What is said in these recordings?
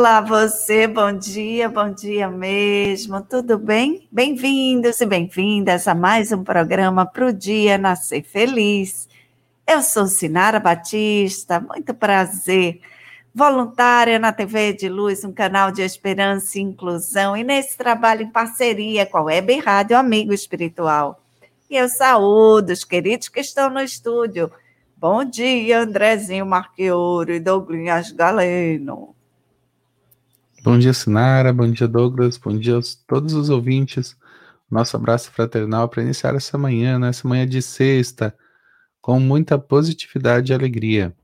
Olá, você, bom dia, bom dia mesmo, tudo bem? Bem-vindos e bem-vindas a mais um programa para o Dia Nascer Feliz. Eu sou Sinara Batista, muito prazer. Voluntária na TV de Luz, um canal de esperança e inclusão, e nesse trabalho em parceria com a Web Rádio Amigo Espiritual. E eu saúdo os queridos que estão no estúdio. Bom dia, Andrezinho Marqueouro e Douglas Galeno. Bom dia, Sinara. Bom dia, Douglas. Bom dia a todos os ouvintes. Nosso abraço fraternal para iniciar essa manhã, nessa manhã de sexta, com muita positividade e alegria.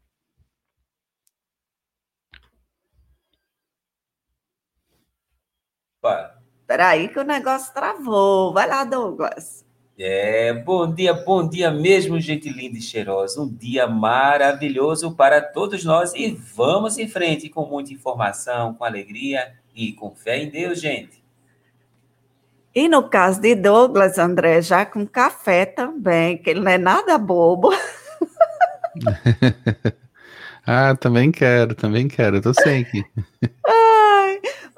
Espera aí que o negócio travou. Vai lá, Douglas. É, bom dia, bom dia mesmo, gente linda e cheirosa. Um dia maravilhoso para todos nós e vamos em frente com muita informação, com alegria e com fé em Deus, gente. E no caso de Douglas, André, já com café também, que ele não é nada bobo. ah, também quero, também quero, tô sem aqui.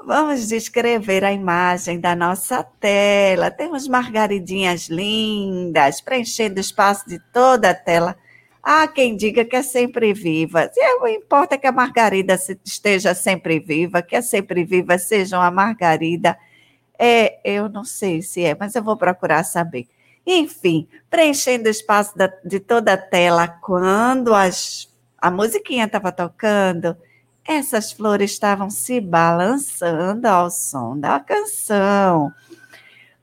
Vamos descrever a imagem da nossa tela. Temos margaridinhas lindas, preenchendo o espaço de toda a tela. Há quem diga que é sempre viva. O importa é que a margarida esteja sempre viva, que a sempre viva seja uma margarida. É, eu não sei se é, mas eu vou procurar saber. Enfim, preenchendo o espaço da, de toda a tela quando as, a musiquinha estava tocando essas flores estavam se balançando ao som da canção.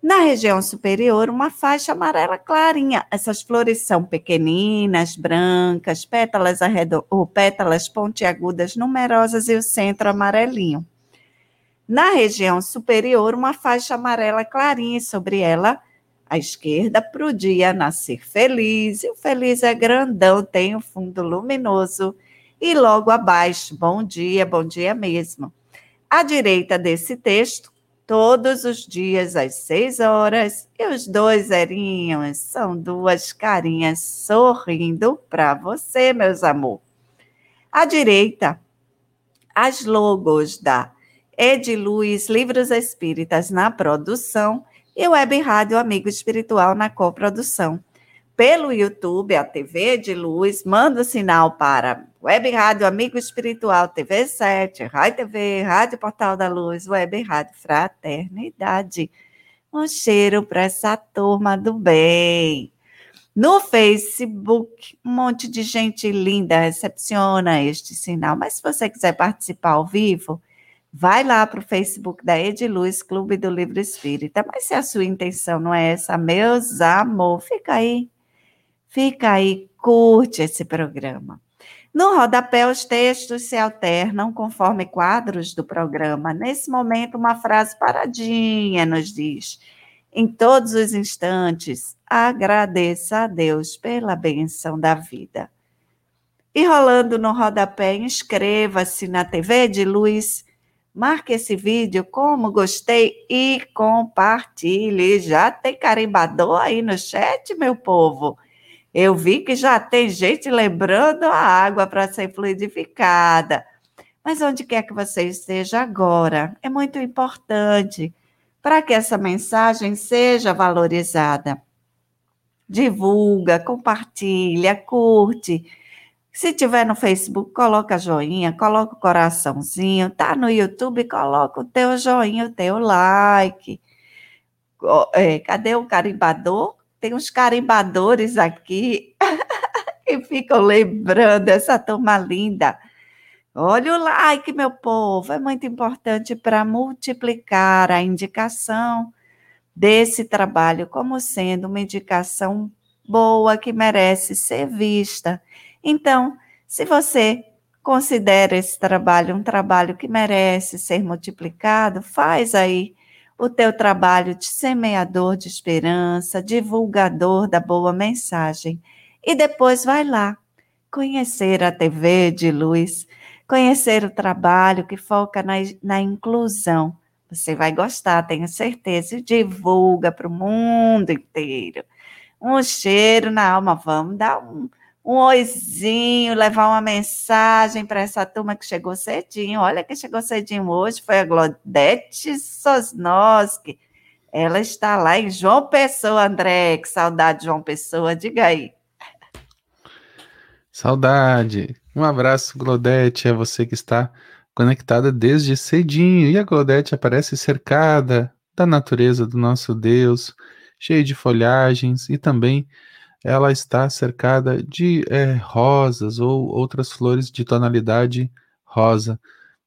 Na região superior, uma faixa amarela clarinha. Essas flores são pequeninas, brancas, pétalas, arredo... ou pétalas pontiagudas numerosas e o centro amarelinho. Na região superior, uma faixa amarela clarinha e sobre ela, à esquerda, para o dia nascer feliz. E o feliz é grandão, tem um fundo luminoso e logo abaixo, bom dia, bom dia mesmo. À direita desse texto, todos os dias às seis horas, e os dois zerinhos são duas carinhas sorrindo para você, meus amor. À direita, as logos da Ediluz Livros Espíritas na produção e Web Rádio Amigo Espiritual na coprodução pelo YouTube, a TV de Luz, manda o sinal para Web Rádio Amigo Espiritual, TV 7, Rádio TV, Rádio Portal da Luz, Web Rádio Fraternidade. Um cheiro para essa turma do bem. No Facebook, um monte de gente linda recepciona este sinal, mas se você quiser participar ao vivo, vai lá para o Facebook da Ediluz Clube do Livro Espírita. Mas se a sua intenção não é essa, meus amor, fica aí Fica aí, curte esse programa. No rodapé, os textos se alternam conforme quadros do programa. Nesse momento, uma frase paradinha nos diz: em todos os instantes, agradeça a Deus pela benção da vida. E rolando no rodapé, inscreva-se na TV de Luz, marque esse vídeo como gostei e compartilhe. Já tem carimbador aí no chat, meu povo? Eu vi que já tem gente lembrando a água para ser fluidificada. Mas onde quer que você esteja agora, é muito importante para que essa mensagem seja valorizada. Divulga, compartilha, curte. Se tiver no Facebook, coloca joinha, coloca o coraçãozinho. Tá no YouTube, coloca o teu joinha, o teu like. É, cadê o carimbador? Tem uns carimbadores aqui que ficam lembrando essa turma linda. Olha o like, meu povo, é muito importante para multiplicar a indicação desse trabalho como sendo uma indicação boa que merece ser vista. Então, se você considera esse trabalho um trabalho que merece ser multiplicado, faz aí o teu trabalho de semeador de esperança, divulgador da boa mensagem. E depois vai lá conhecer a TV de luz, conhecer o trabalho que foca na, na inclusão. Você vai gostar, tenho certeza, e divulga para o mundo inteiro. Um cheiro na alma, vamos dar um, um oizinho, levar uma mensagem para essa turma que chegou cedinho. Olha que chegou cedinho hoje, foi a Glodete Sosnoski. Ela está lá em João Pessoa, André. Que saudade de João Pessoa, diga aí. Saudade. Um abraço, Glodete, é você que está conectada desde cedinho. E a Glodete aparece cercada da natureza do nosso Deus, cheia de folhagens e também ela está cercada de é, rosas ou outras flores de tonalidade rosa.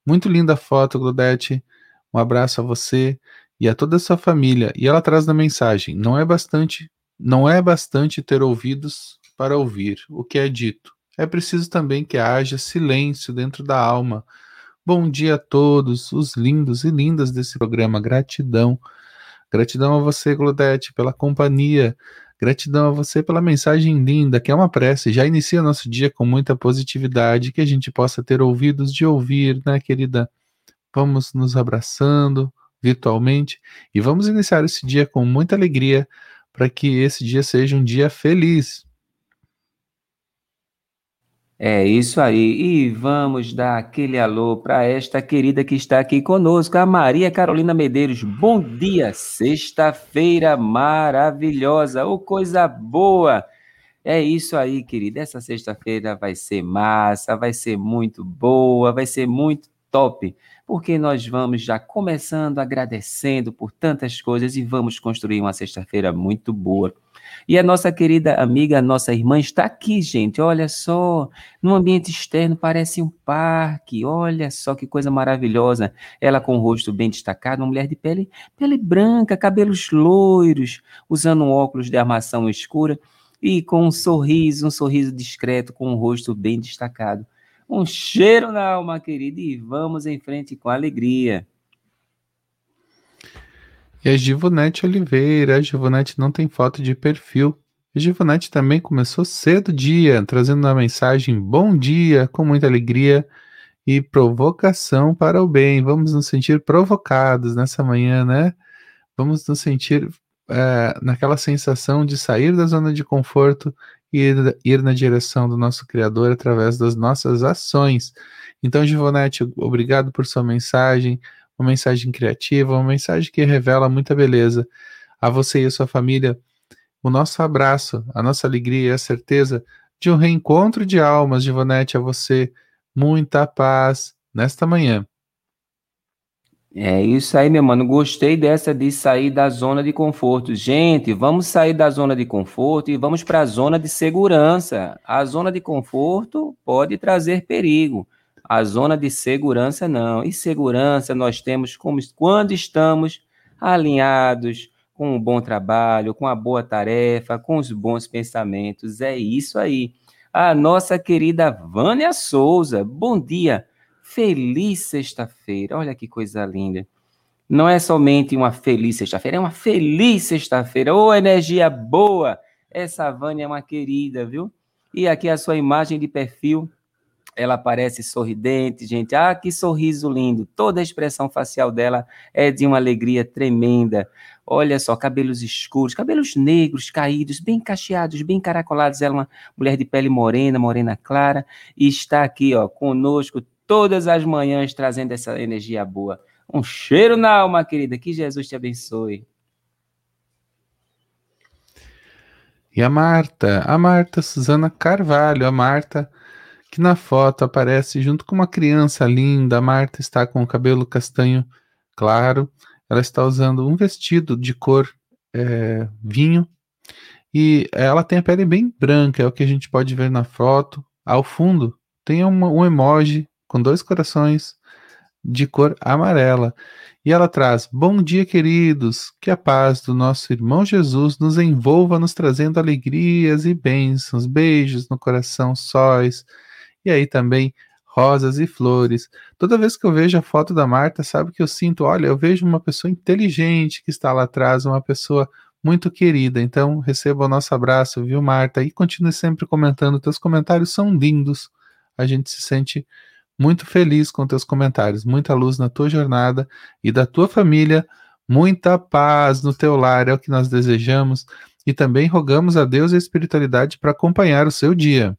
Muito linda foto, Glodete. Um abraço a você e a toda a sua família. E ela traz na mensagem: não é bastante, não é bastante ter ouvidos para ouvir o que é dito. É preciso também que haja silêncio dentro da alma. Bom dia a todos, os lindos e lindas desse programa. Gratidão. Gratidão a você, Glodete, pela companhia. Gratidão a você pela mensagem linda, que é uma prece. Já inicia nosso dia com muita positividade, que a gente possa ter ouvidos de ouvir, né, querida? Vamos nos abraçando virtualmente e vamos iniciar esse dia com muita alegria para que esse dia seja um dia feliz. É isso aí. E vamos dar aquele alô para esta querida que está aqui conosco, a Maria Carolina Medeiros. Bom dia, sexta-feira maravilhosa, ou oh, coisa boa. É isso aí, querida. Essa sexta-feira vai ser massa, vai ser muito boa, vai ser muito top, porque nós vamos já começando agradecendo por tantas coisas e vamos construir uma sexta-feira muito boa. E a nossa querida amiga, a nossa irmã, está aqui, gente. Olha só, no ambiente externo parece um parque. Olha só que coisa maravilhosa. Ela com o rosto bem destacado, uma mulher de pele, pele branca, cabelos loiros, usando um óculos de armação escura e com um sorriso, um sorriso discreto, com o rosto bem destacado. Um cheiro na alma, querida, e vamos em frente com alegria. E a Givonete Oliveira, a Givonete não tem foto de perfil. A Givonete também começou cedo o dia, trazendo uma mensagem bom dia, com muita alegria e provocação para o bem. Vamos nos sentir provocados nessa manhã, né? Vamos nos sentir é, naquela sensação de sair da zona de conforto e ir, ir na direção do nosso Criador através das nossas ações. Então, Givonete, obrigado por sua mensagem uma mensagem criativa, uma mensagem que revela muita beleza. A você e a sua família, o nosso abraço, a nossa alegria e a certeza de um reencontro de almas, Givonete, a você. Muita paz nesta manhã. É isso aí, meu mano. Gostei dessa de sair da zona de conforto. Gente, vamos sair da zona de conforto e vamos para a zona de segurança. A zona de conforto pode trazer perigo. A zona de segurança não. E segurança nós temos como, quando estamos alinhados com um bom trabalho, com a boa tarefa, com os bons pensamentos. É isso aí. A nossa querida Vânia Souza, bom dia. Feliz sexta-feira. Olha que coisa linda. Não é somente uma feliz sexta-feira, é uma feliz sexta-feira. Ô, oh, energia boa! Essa Vânia é uma querida, viu? E aqui a sua imagem de perfil ela parece sorridente, gente. Ah, que sorriso lindo. Toda a expressão facial dela é de uma alegria tremenda. Olha só, cabelos escuros, cabelos negros, caídos, bem cacheados, bem caracolados. Ela é uma mulher de pele morena, morena clara, e está aqui, ó, conosco todas as manhãs trazendo essa energia boa. Um cheiro na alma, querida. Que Jesus te abençoe. E a Marta, a Marta Suzana Carvalho, a Marta que na foto aparece junto com uma criança linda. Marta está com o cabelo castanho claro. Ela está usando um vestido de cor é, vinho e ela tem a pele bem branca, é o que a gente pode ver na foto. Ao fundo tem uma, um emoji com dois corações de cor amarela. E ela traz: Bom dia, queridos, que a paz do nosso irmão Jesus nos envolva, nos trazendo alegrias e bênçãos, beijos no coração, sóis e aí também rosas e flores. Toda vez que eu vejo a foto da Marta, sabe que eu sinto, olha, eu vejo uma pessoa inteligente que está lá atrás, uma pessoa muito querida. Então, receba o nosso abraço, viu, Marta? E continue sempre comentando. Teus comentários são lindos. A gente se sente muito feliz com teus comentários. Muita luz na tua jornada e da tua família. Muita paz no teu lar é o que nós desejamos. E também rogamos a Deus e a espiritualidade para acompanhar o seu dia.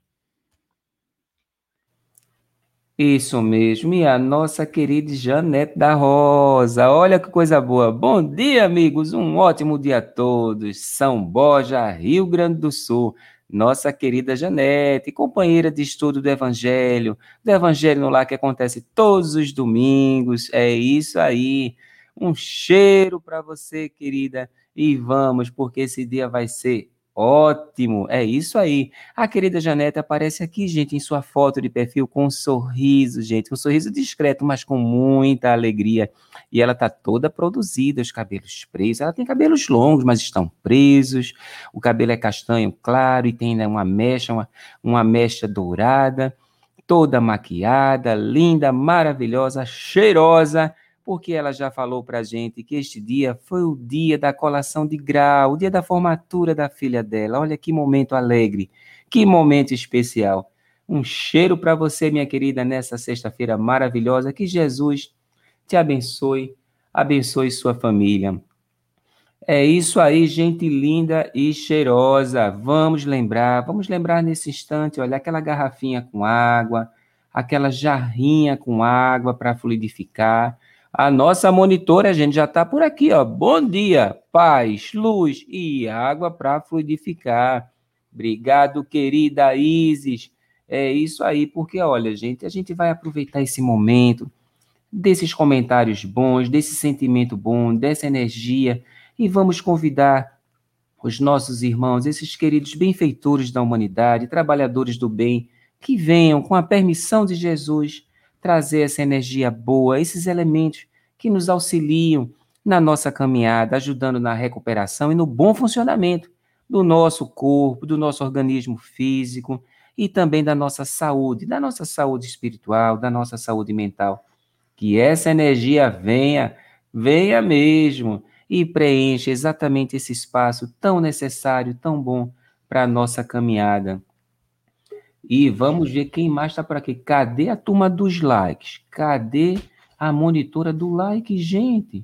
Isso mesmo, e a nossa querida Janete da Rosa. Olha que coisa boa. Bom dia, amigos. Um ótimo dia a todos. São Borja, Rio Grande do Sul. Nossa querida Janete, companheira de estudo do Evangelho, do Evangelho no Lar que acontece todos os domingos. É isso aí. Um cheiro para você, querida. E vamos, porque esse dia vai ser Ótimo, é isso aí. A querida Janete aparece aqui, gente, em sua foto de perfil com um sorriso, gente, um sorriso discreto, mas com muita alegria. E ela tá toda produzida, os cabelos presos. Ela tem cabelos longos, mas estão presos. O cabelo é castanho claro e tem né, uma mecha, uma, uma mecha dourada, toda maquiada, linda, maravilhosa, cheirosa porque ela já falou para a gente que este dia foi o dia da colação de grau, o dia da formatura da filha dela. Olha que momento alegre, que momento especial. Um cheiro para você, minha querida, nessa sexta-feira maravilhosa. Que Jesus te abençoe, abençoe sua família. É isso aí, gente linda e cheirosa. Vamos lembrar, vamos lembrar nesse instante, olha, aquela garrafinha com água, aquela jarrinha com água para fluidificar a nossa monitora, a gente já está por aqui, ó. Bom dia, paz, luz e água para fluidificar. Obrigado, querida Isis. É isso aí, porque olha, gente, a gente vai aproveitar esse momento desses comentários bons, desse sentimento bom, dessa energia e vamos convidar os nossos irmãos, esses queridos benfeitores da humanidade, trabalhadores do bem, que venham com a permissão de Jesus trazer essa energia boa, esses elementos que nos auxiliam na nossa caminhada, ajudando na recuperação e no bom funcionamento do nosso corpo, do nosso organismo físico e também da nossa saúde, da nossa saúde espiritual, da nossa saúde mental. Que essa energia venha, venha mesmo e preencha exatamente esse espaço tão necessário, tão bom para a nossa caminhada. E vamos ver quem mais está por aqui. Cadê a turma dos likes? Cadê a monitora do like, gente?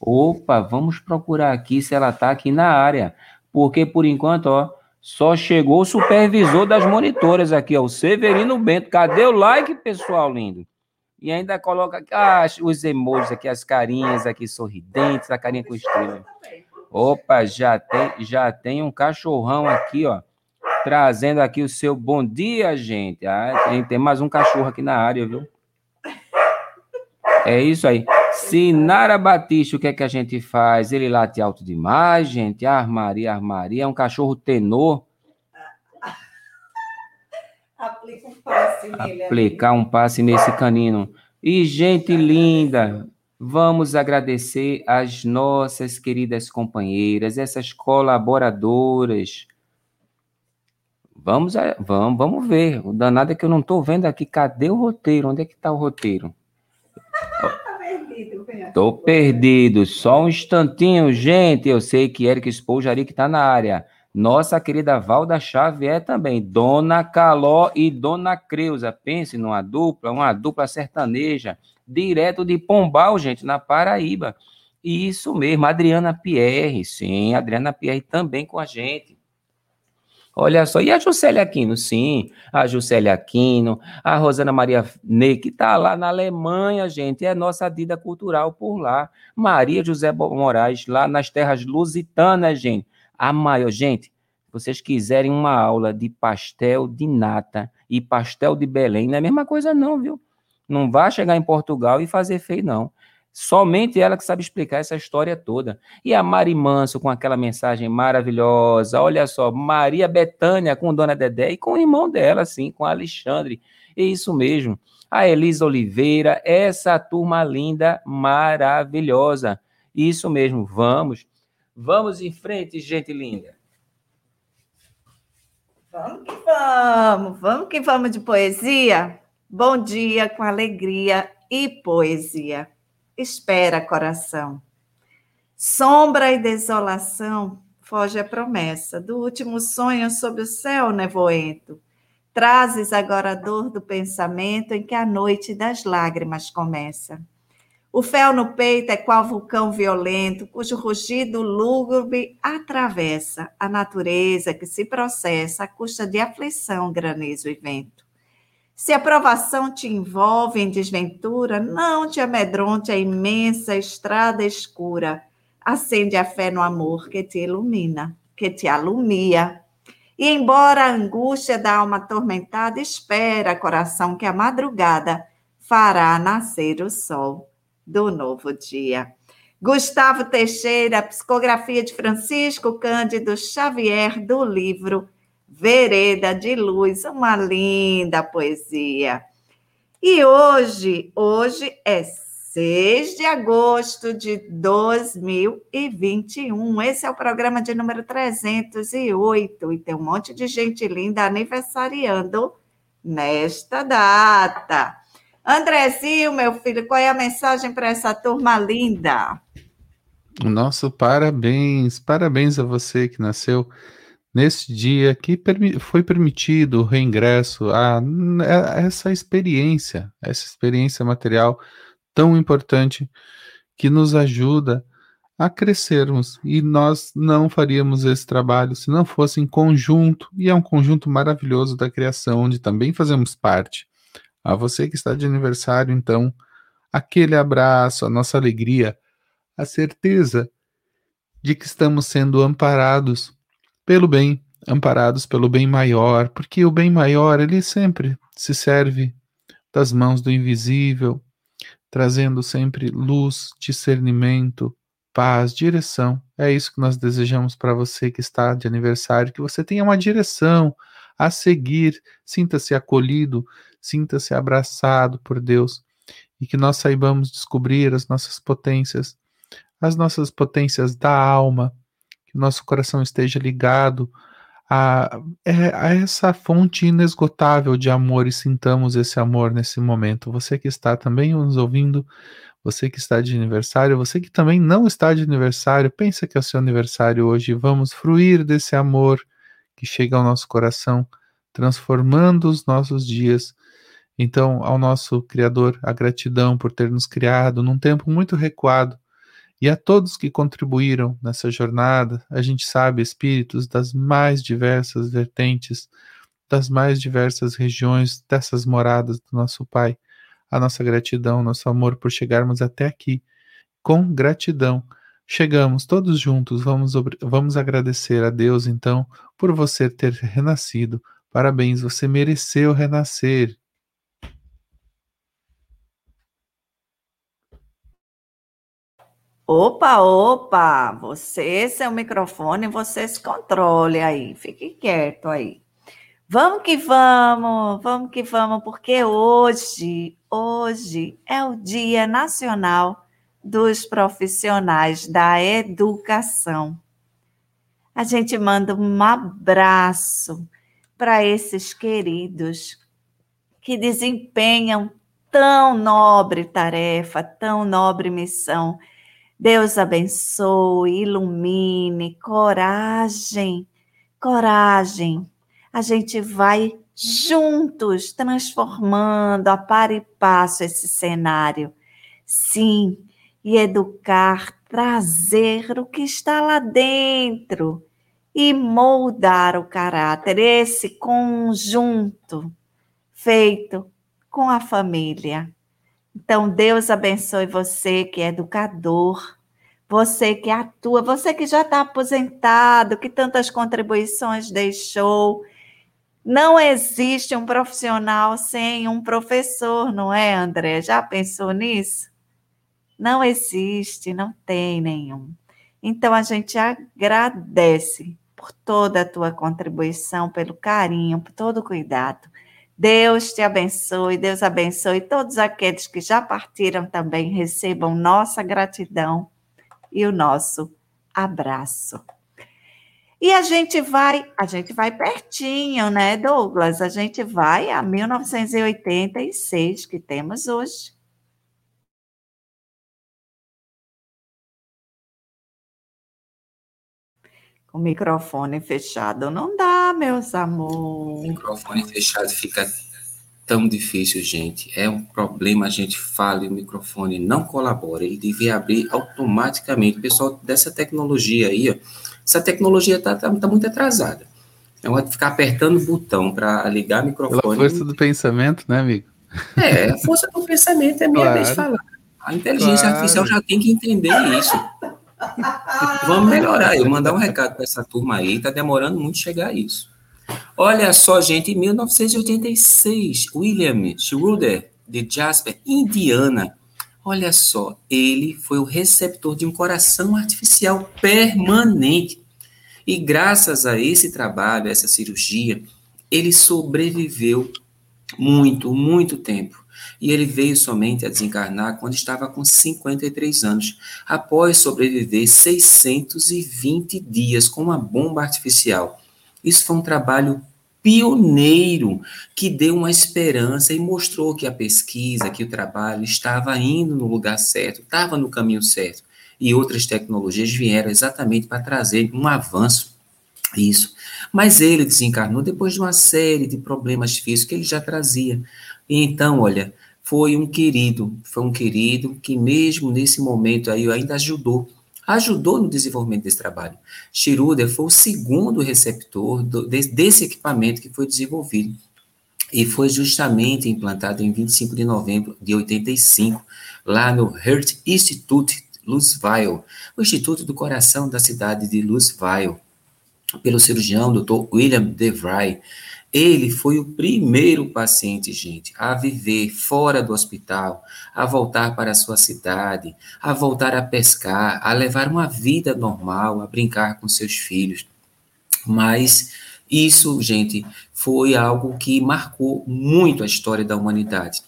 Opa, vamos procurar aqui se ela está aqui na área. Porque por enquanto, ó, só chegou o supervisor das monitoras aqui, ó, o Severino Bento. Cadê o like, pessoal lindo? E ainda coloca ah, os emojis aqui, as carinhas aqui sorridentes, a carinha com estrela. Opa, já tem, já tem um cachorrão aqui, ó trazendo aqui o seu bom dia, gente. Ah, tem, tem mais um cachorro aqui na área, viu? É isso aí. Sinara Batista, o que é que a gente faz? Ele late alto demais, gente. Armaria, armaria. É um cachorro tenor. Aplica um passe nele. Aplicar um passe nesse canino. E, gente linda, vamos agradecer as nossas queridas companheiras, essas colaboradoras Vamos, vamos, vamos ver. O danado é que eu não estou vendo aqui. Cadê o roteiro? Onde é que está o roteiro? Estou perdido. Só um instantinho, gente. Eu sei que Eric Spoljari que está na área. Nossa querida Valda Xavier também. Dona Caló e Dona Creuza. Pense numa dupla, uma dupla sertaneja. Direto de Pombal, gente, na Paraíba. Isso mesmo, Adriana Pierre. Sim, Adriana Pierre também com a gente. Olha só, e a Juscelia Aquino? Sim, a Juscelia Aquino, a Rosana Maria Ney, que está lá na Alemanha, gente, é nossa vida cultural por lá. Maria José Moraes, lá nas terras lusitanas, gente. A maior, gente, vocês quiserem uma aula de pastel de nata e pastel de Belém, não é a mesma coisa não, viu? Não vá chegar em Portugal e fazer feio, não. Somente ela que sabe explicar essa história toda. E a Mari Manso com aquela mensagem maravilhosa. Olha só, Maria Betânia com Dona Dedé e com o irmão dela, assim, com Alexandre. É isso mesmo. A Elisa Oliveira, essa turma linda, maravilhosa. Isso mesmo, vamos. Vamos em frente, gente linda. Vamos que vamos, vamos que vamos de poesia. Bom dia com alegria e poesia espera, coração. Sombra e desolação, foge a promessa do último sonho sob o céu nevoento. Trazes agora a dor do pensamento em que a noite das lágrimas começa. O fel no peito é qual vulcão violento, cujo rugido lúgubre atravessa a natureza que se processa à custa de aflição, granizo e vento. Se a provação te envolve em desventura, não te amedronte a imensa estrada escura. Acende a fé no amor que te ilumina, que te alumia. E embora a angústia da alma atormentada, espera, coração, que a madrugada fará nascer o sol do novo dia. Gustavo Teixeira, psicografia de Francisco Cândido Xavier, do livro Vereda de Luz, uma linda poesia. E hoje, hoje é 6 de agosto de 2021. Esse é o programa de número 308 e tem um monte de gente linda aniversariando nesta data. Andrezinho, meu filho, qual é a mensagem para essa turma linda? Nosso parabéns, parabéns a você que nasceu nesse dia que foi permitido o reingresso a, a essa experiência, essa experiência material tão importante que nos ajuda a crescermos. E nós não faríamos esse trabalho se não fosse em conjunto, e é um conjunto maravilhoso da criação, onde também fazemos parte. A você que está de aniversário, então, aquele abraço, a nossa alegria, a certeza de que estamos sendo amparados pelo bem, amparados pelo bem maior, porque o bem maior ele sempre se serve das mãos do invisível, trazendo sempre luz, discernimento, paz, direção. É isso que nós desejamos para você que está de aniversário, que você tenha uma direção a seguir, sinta-se acolhido, sinta-se abraçado por Deus e que nós saibamos descobrir as nossas potências, as nossas potências da alma, que nosso coração esteja ligado a, a, essa fonte inesgotável de amor e sintamos esse amor nesse momento. Você que está também nos ouvindo, você que está de aniversário, você que também não está de aniversário, pensa que é o seu aniversário hoje, vamos fruir desse amor que chega ao nosso coração, transformando os nossos dias então, ao nosso Criador, a gratidão por ter nos criado num tempo muito recuado, e a todos que contribuíram nessa jornada, a gente sabe, espíritos das mais diversas vertentes, das mais diversas regiões dessas moradas do nosso Pai, a nossa gratidão, nosso amor por chegarmos até aqui. Com gratidão, chegamos todos juntos, vamos, vamos agradecer a Deus, então, por você ter renascido. Parabéns, você mereceu renascer. Opa, opa, você, seu microfone, você se controle aí, fique quieto aí. Vamos que vamos, vamos que vamos, porque hoje, hoje é o Dia Nacional dos Profissionais da Educação. A gente manda um abraço para esses queridos que desempenham tão nobre tarefa, tão nobre missão Deus abençoe, ilumine, coragem, coragem. A gente vai juntos transformando a par e passo esse cenário. Sim, e educar, trazer o que está lá dentro e moldar o caráter, esse conjunto feito com a família. Então, Deus abençoe você que é educador, você que atua, você que já está aposentado, que tantas contribuições deixou. Não existe um profissional sem um professor, não é, André? Já pensou nisso? Não existe, não tem nenhum. Então, a gente agradece por toda a tua contribuição, pelo carinho, por todo o cuidado. Deus te abençoe, Deus abençoe todos aqueles que já partiram também, recebam nossa gratidão e o nosso abraço. E a gente vai, a gente vai pertinho, né, Douglas? A gente vai a 1986 que temos hoje. O microfone fechado não dá, meus amores. O microfone fechado fica tão difícil, gente. É um problema, a gente fala e o microfone não colabora. Ele devia abrir automaticamente. Pessoal, dessa tecnologia aí, ó, essa tecnologia está tá, tá muito atrasada. É uma de ficar apertando o botão para ligar o microfone. Pela força do pensamento, né, amigo? É, a força do pensamento é minha claro. vez de falar. A inteligência claro. artificial já tem que entender isso. Vamos melhorar. Eu mandar um recado para essa turma aí, tá demorando muito chegar a isso. Olha só, gente, em 1986, William Schroeder, de Jasper, Indiana. Olha só, ele foi o receptor de um coração artificial permanente. E graças a esse trabalho, essa cirurgia, ele sobreviveu muito, muito tempo. E ele veio somente a desencarnar quando estava com 53 anos, após sobreviver 620 dias com uma bomba artificial. Isso foi um trabalho pioneiro que deu uma esperança e mostrou que a pesquisa, que o trabalho estava indo no lugar certo, estava no caminho certo e outras tecnologias vieram exatamente para trazer um avanço isso. Mas ele desencarnou depois de uma série de problemas físicos que ele já trazia. Então, olha, foi um querido, foi um querido que mesmo nesse momento aí ainda ajudou, ajudou no desenvolvimento desse trabalho. Schroeder foi o segundo receptor do, desse equipamento que foi desenvolvido e foi justamente implantado em 25 de novembro de 85, lá no Heart Institute Louisville, o Instituto do Coração da cidade de Louisville, pelo cirurgião Dr. William DeVry. Ele foi o primeiro paciente, gente, a viver fora do hospital, a voltar para a sua cidade, a voltar a pescar, a levar uma vida normal, a brincar com seus filhos. Mas isso, gente, foi algo que marcou muito a história da humanidade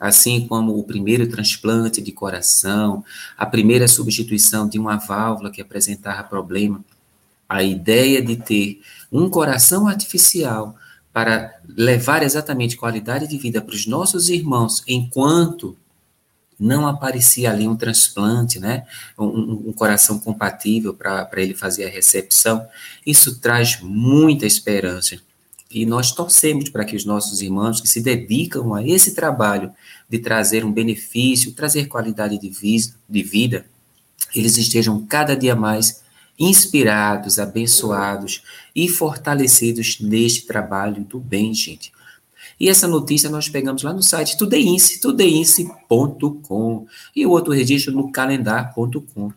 assim como o primeiro transplante de coração, a primeira substituição de uma válvula que apresentava problema, a ideia de ter um coração artificial para levar exatamente qualidade de vida para os nossos irmãos, enquanto não aparecia ali um transplante, né? Um, um coração compatível para ele fazer a recepção, isso traz muita esperança. E nós torcemos para que os nossos irmãos que se dedicam a esse trabalho de trazer um benefício, trazer qualidade de, vida, de vida, eles estejam cada dia mais inspirados, abençoados e fortalecidos neste trabalho do bem, gente. E essa notícia nós pegamos lá no site tudeinse, tudeinse.com e o outro registro no calendar.com.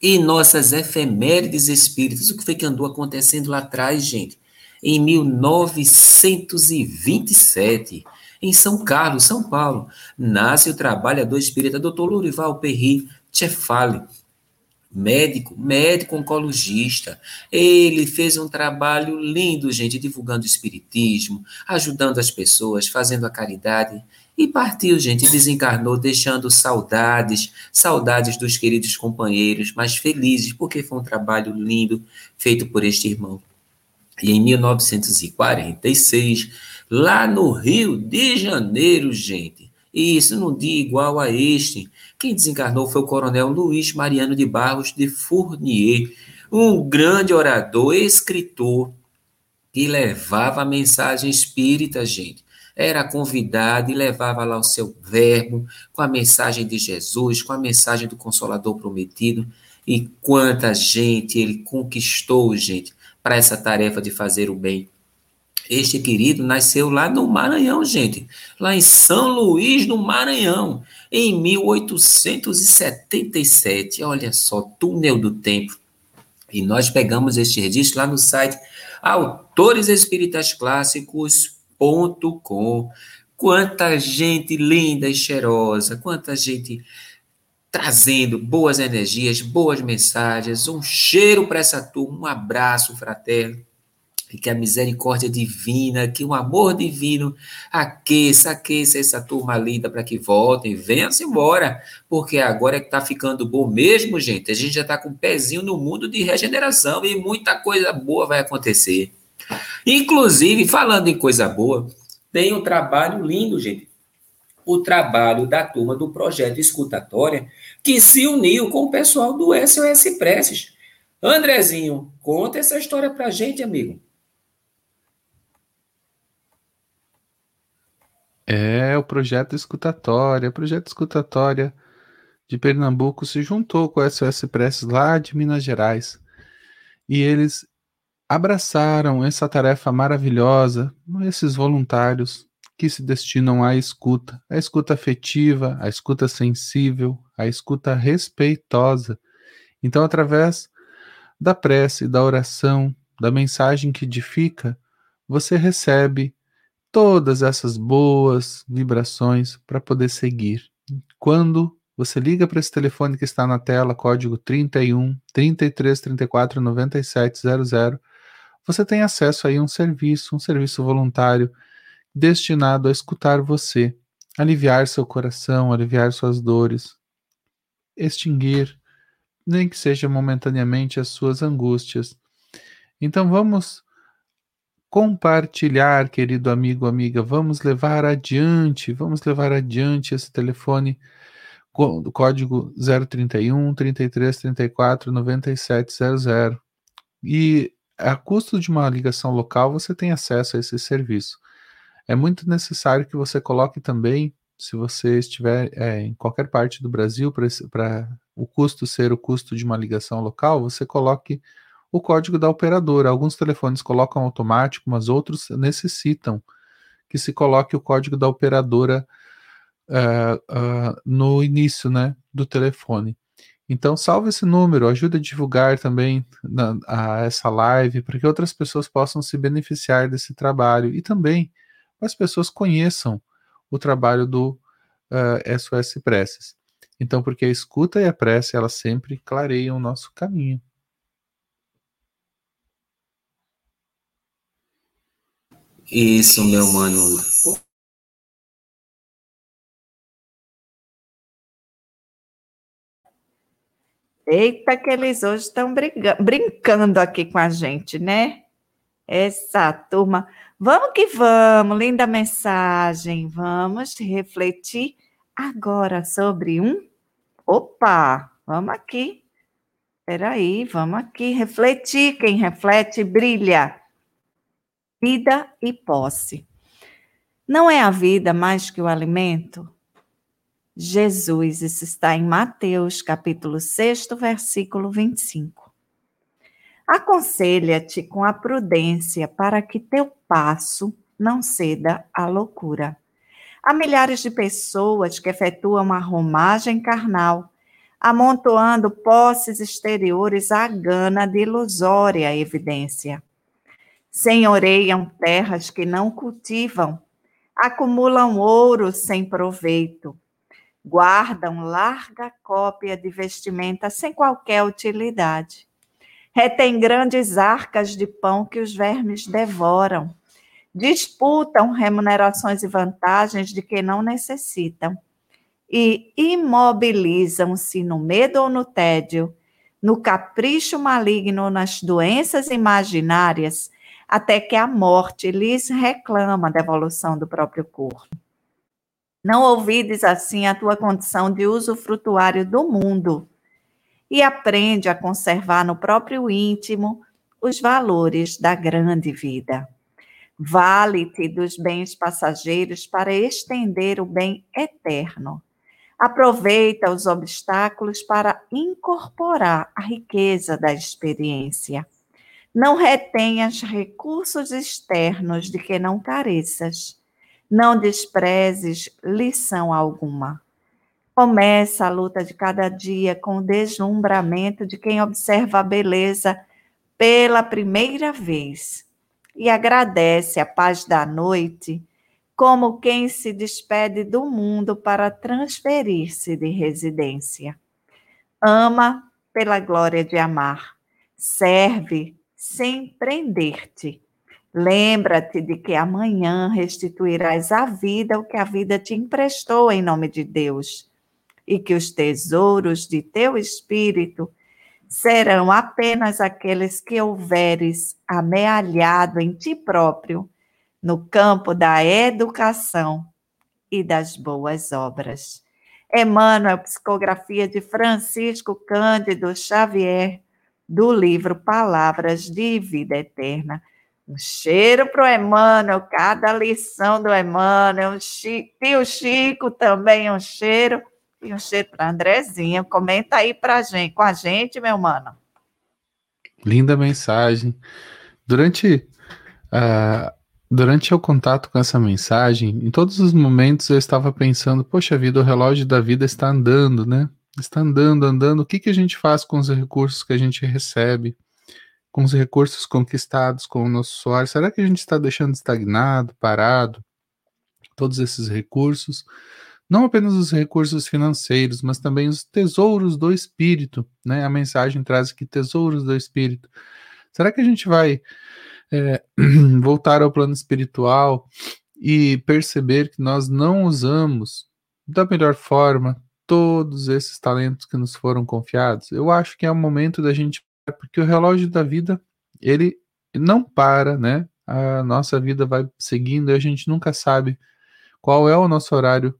E nossas efemérides espíritas, o que foi que andou acontecendo lá atrás, gente? em 1927, em São Carlos, São Paulo, nasce o trabalhador espírita Dr. Lourival Perry Cefali, médico, médico oncologista. Ele fez um trabalho lindo, gente, divulgando o espiritismo, ajudando as pessoas, fazendo a caridade. E partiu, gente, desencarnou, deixando saudades, saudades dos queridos companheiros, mas felizes, porque foi um trabalho lindo feito por este irmão. E em 1946, lá no Rio de Janeiro, gente, isso num dia igual a este, quem desencarnou foi o coronel Luiz Mariano de Barros de Fournier, um grande orador, escritor, que levava a mensagem espírita, gente. Era convidado e levava lá o seu verbo, com a mensagem de Jesus, com a mensagem do Consolador prometido. E quanta gente ele conquistou, gente para essa tarefa de fazer o bem. Este querido nasceu lá no Maranhão, gente, lá em São Luís do Maranhão, em 1877. Olha só, túnel do tempo. E nós pegamos este registro lá no site autoresespiritasclássicos.com. Quanta gente linda e cheirosa, quanta gente trazendo boas energias, boas mensagens, um cheiro para essa turma, um abraço fraterno. E que a misericórdia divina, que o amor divino aqueça, aqueça essa turma linda para que voltem, venham-se embora, porque agora é que está ficando bom mesmo, gente. A gente já está com um pezinho no mundo de regeneração e muita coisa boa vai acontecer. Inclusive, falando em coisa boa, tem um trabalho lindo, gente. O trabalho da turma do projeto Escutatória, que se uniu com o pessoal do SOS Presses. Andrezinho, conta essa história pra gente, amigo. É, o projeto Escutatória. O projeto Escutatória de Pernambuco se juntou com o SOS Presses lá de Minas Gerais. E eles abraçaram essa tarefa maravilhosa, esses voluntários que se destinam à escuta, a escuta afetiva, a escuta sensível, a escuta respeitosa. Então, através da prece, da oração, da mensagem que edifica, você recebe todas essas boas vibrações para poder seguir. Quando você liga para esse telefone que está na tela, código 31 33 34 97 00, você tem acesso aí a um serviço, um serviço voluntário destinado a escutar você, aliviar seu coração, aliviar suas dores, extinguir, nem que seja momentaneamente, as suas angústias. Então vamos compartilhar, querido amigo, amiga, vamos levar adiante, vamos levar adiante esse telefone código 031 33 34 97 00. E a custo de uma ligação local, você tem acesso a esse serviço. É muito necessário que você coloque também, se você estiver é, em qualquer parte do Brasil, para o custo ser o custo de uma ligação local, você coloque o código da operadora. Alguns telefones colocam automático, mas outros necessitam que se coloque o código da operadora uh, uh, no início né, do telefone. Então, salve esse número, ajude a divulgar também na, a essa live para que outras pessoas possam se beneficiar desse trabalho e também as pessoas conheçam o trabalho do uh, eh, SOS Preces. Então, porque a escuta e a prece, elas sempre clareiam o nosso caminho. Isso, meu mano. Eita, que eles hoje estão brincando aqui com a gente, né? Essa turma. Vamos que vamos, linda mensagem. Vamos refletir agora sobre um. Opa, vamos aqui. Espera vamos aqui refletir. Quem reflete brilha. Vida e posse. Não é a vida mais que o alimento? Jesus, isso está em Mateus, capítulo 6, versículo 25. Aconselha-te com a prudência para que teu passo não ceda à loucura. Há milhares de pessoas que efetuam a romagem carnal, amontoando posses exteriores à gana de ilusória evidência. Senhoreiam terras que não cultivam, acumulam ouro sem proveito, guardam larga cópia de vestimenta sem qualquer utilidade. Retém grandes arcas de pão que os vermes devoram. Disputam remunerações e vantagens de que não necessitam. E imobilizam-se no medo ou no tédio, no capricho maligno, nas doenças imaginárias, até que a morte lhes reclama a devolução do próprio corpo. Não ouvides assim a tua condição de usufrutuário do mundo e aprende a conservar no próprio íntimo os valores da grande vida. Vale-te dos bens passageiros para estender o bem eterno. Aproveita os obstáculos para incorporar a riqueza da experiência. Não retenhas recursos externos de que não careças não desprezes lição alguma. Começa a luta de cada dia com o deslumbramento de quem observa a beleza pela primeira vez e agradece a paz da noite como quem se despede do mundo para transferir-se de residência. Ama pela glória de amar, serve sem prender-te Lembra-te de que amanhã restituirás à vida o que a vida te emprestou em nome de Deus, e que os tesouros de teu espírito serão apenas aqueles que houveres amealhado em ti próprio, no campo da educação e das boas obras. Emmanuel, psicografia de Francisco Cândido Xavier, do livro Palavras de Vida Eterna. Um cheiro para o Emmanuel, cada lição do Emmanuel. Um tio Chico também, um cheiro. E um cheiro para Andrezinha. Comenta aí para gente, com a gente, meu mano. Linda mensagem. Durante, uh, durante o contato com essa mensagem, em todos os momentos eu estava pensando, poxa vida, o relógio da vida está andando, né? Está andando, andando. O que, que a gente faz com os recursos que a gente recebe? Com os recursos conquistados com o nosso suor? Será que a gente está deixando estagnado, parado? Todos esses recursos não apenas os recursos financeiros, mas também os tesouros do espírito, né? A mensagem traz aqui tesouros do espírito. Será que a gente vai é, voltar ao plano espiritual e perceber que nós não usamos da melhor forma todos esses talentos que nos foram confiados? Eu acho que é o momento da gente, porque o relógio da vida ele não para, né? A nossa vida vai seguindo e a gente nunca sabe qual é o nosso horário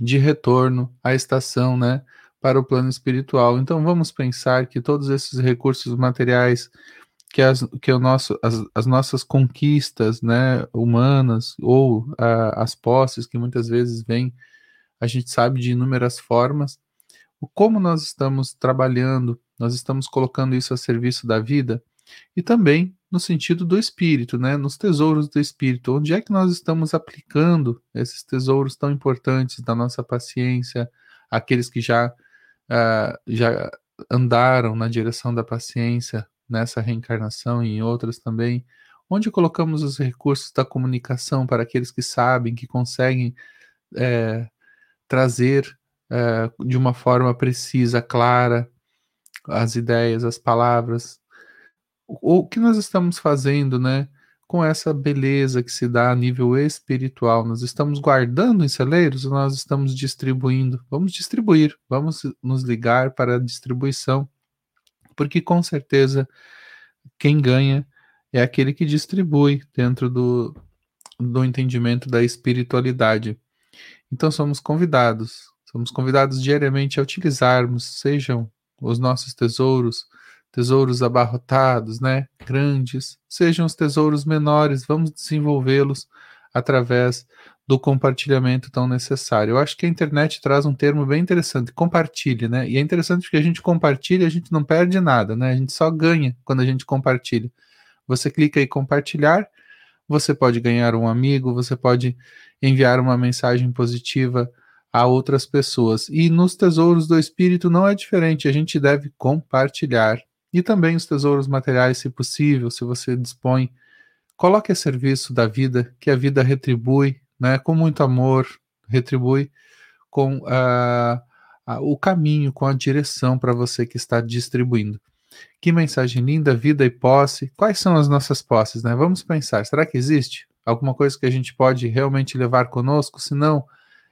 de retorno à estação, né, para o plano espiritual. Então vamos pensar que todos esses recursos materiais que as, que o nosso, as, as nossas conquistas né, humanas ou as posses que muitas vezes vêm, a gente sabe de inúmeras formas, como nós estamos trabalhando, nós estamos colocando isso a serviço da vida e também no sentido do espírito, né? Nos tesouros do espírito. Onde é que nós estamos aplicando esses tesouros tão importantes da nossa paciência, aqueles que já, uh, já andaram na direção da paciência nessa reencarnação e em outras também? Onde colocamos os recursos da comunicação para aqueles que sabem, que conseguem é, trazer é, de uma forma precisa, clara, as ideias, as palavras, o que nós estamos fazendo, né? Com essa beleza que se dá a nível espiritual, nós estamos guardando em celeiros nós estamos distribuindo? Vamos distribuir, vamos nos ligar para a distribuição, porque com certeza quem ganha é aquele que distribui dentro do, do entendimento da espiritualidade. Então somos convidados, somos convidados diariamente a utilizarmos, sejam os nossos tesouros, tesouros abarrotados, né, grandes, sejam os tesouros menores, vamos desenvolvê-los através do compartilhamento tão necessário. Eu acho que a internet traz um termo bem interessante, compartilhe, né? E é interessante porque a gente compartilha, a gente não perde nada, né? A gente só ganha quando a gente compartilha. Você clica em compartilhar, você pode ganhar um amigo, você pode enviar uma mensagem positiva a outras pessoas. E nos tesouros do espírito não é diferente, a gente deve compartilhar e também os tesouros materiais, se possível, se você dispõe, coloque a serviço da vida, que a vida retribui, né, com muito amor, retribui com uh, uh, o caminho, com a direção para você que está distribuindo. Que mensagem linda, vida e posse. Quais são as nossas posses, né? Vamos pensar, será que existe alguma coisa que a gente pode realmente levar conosco, se não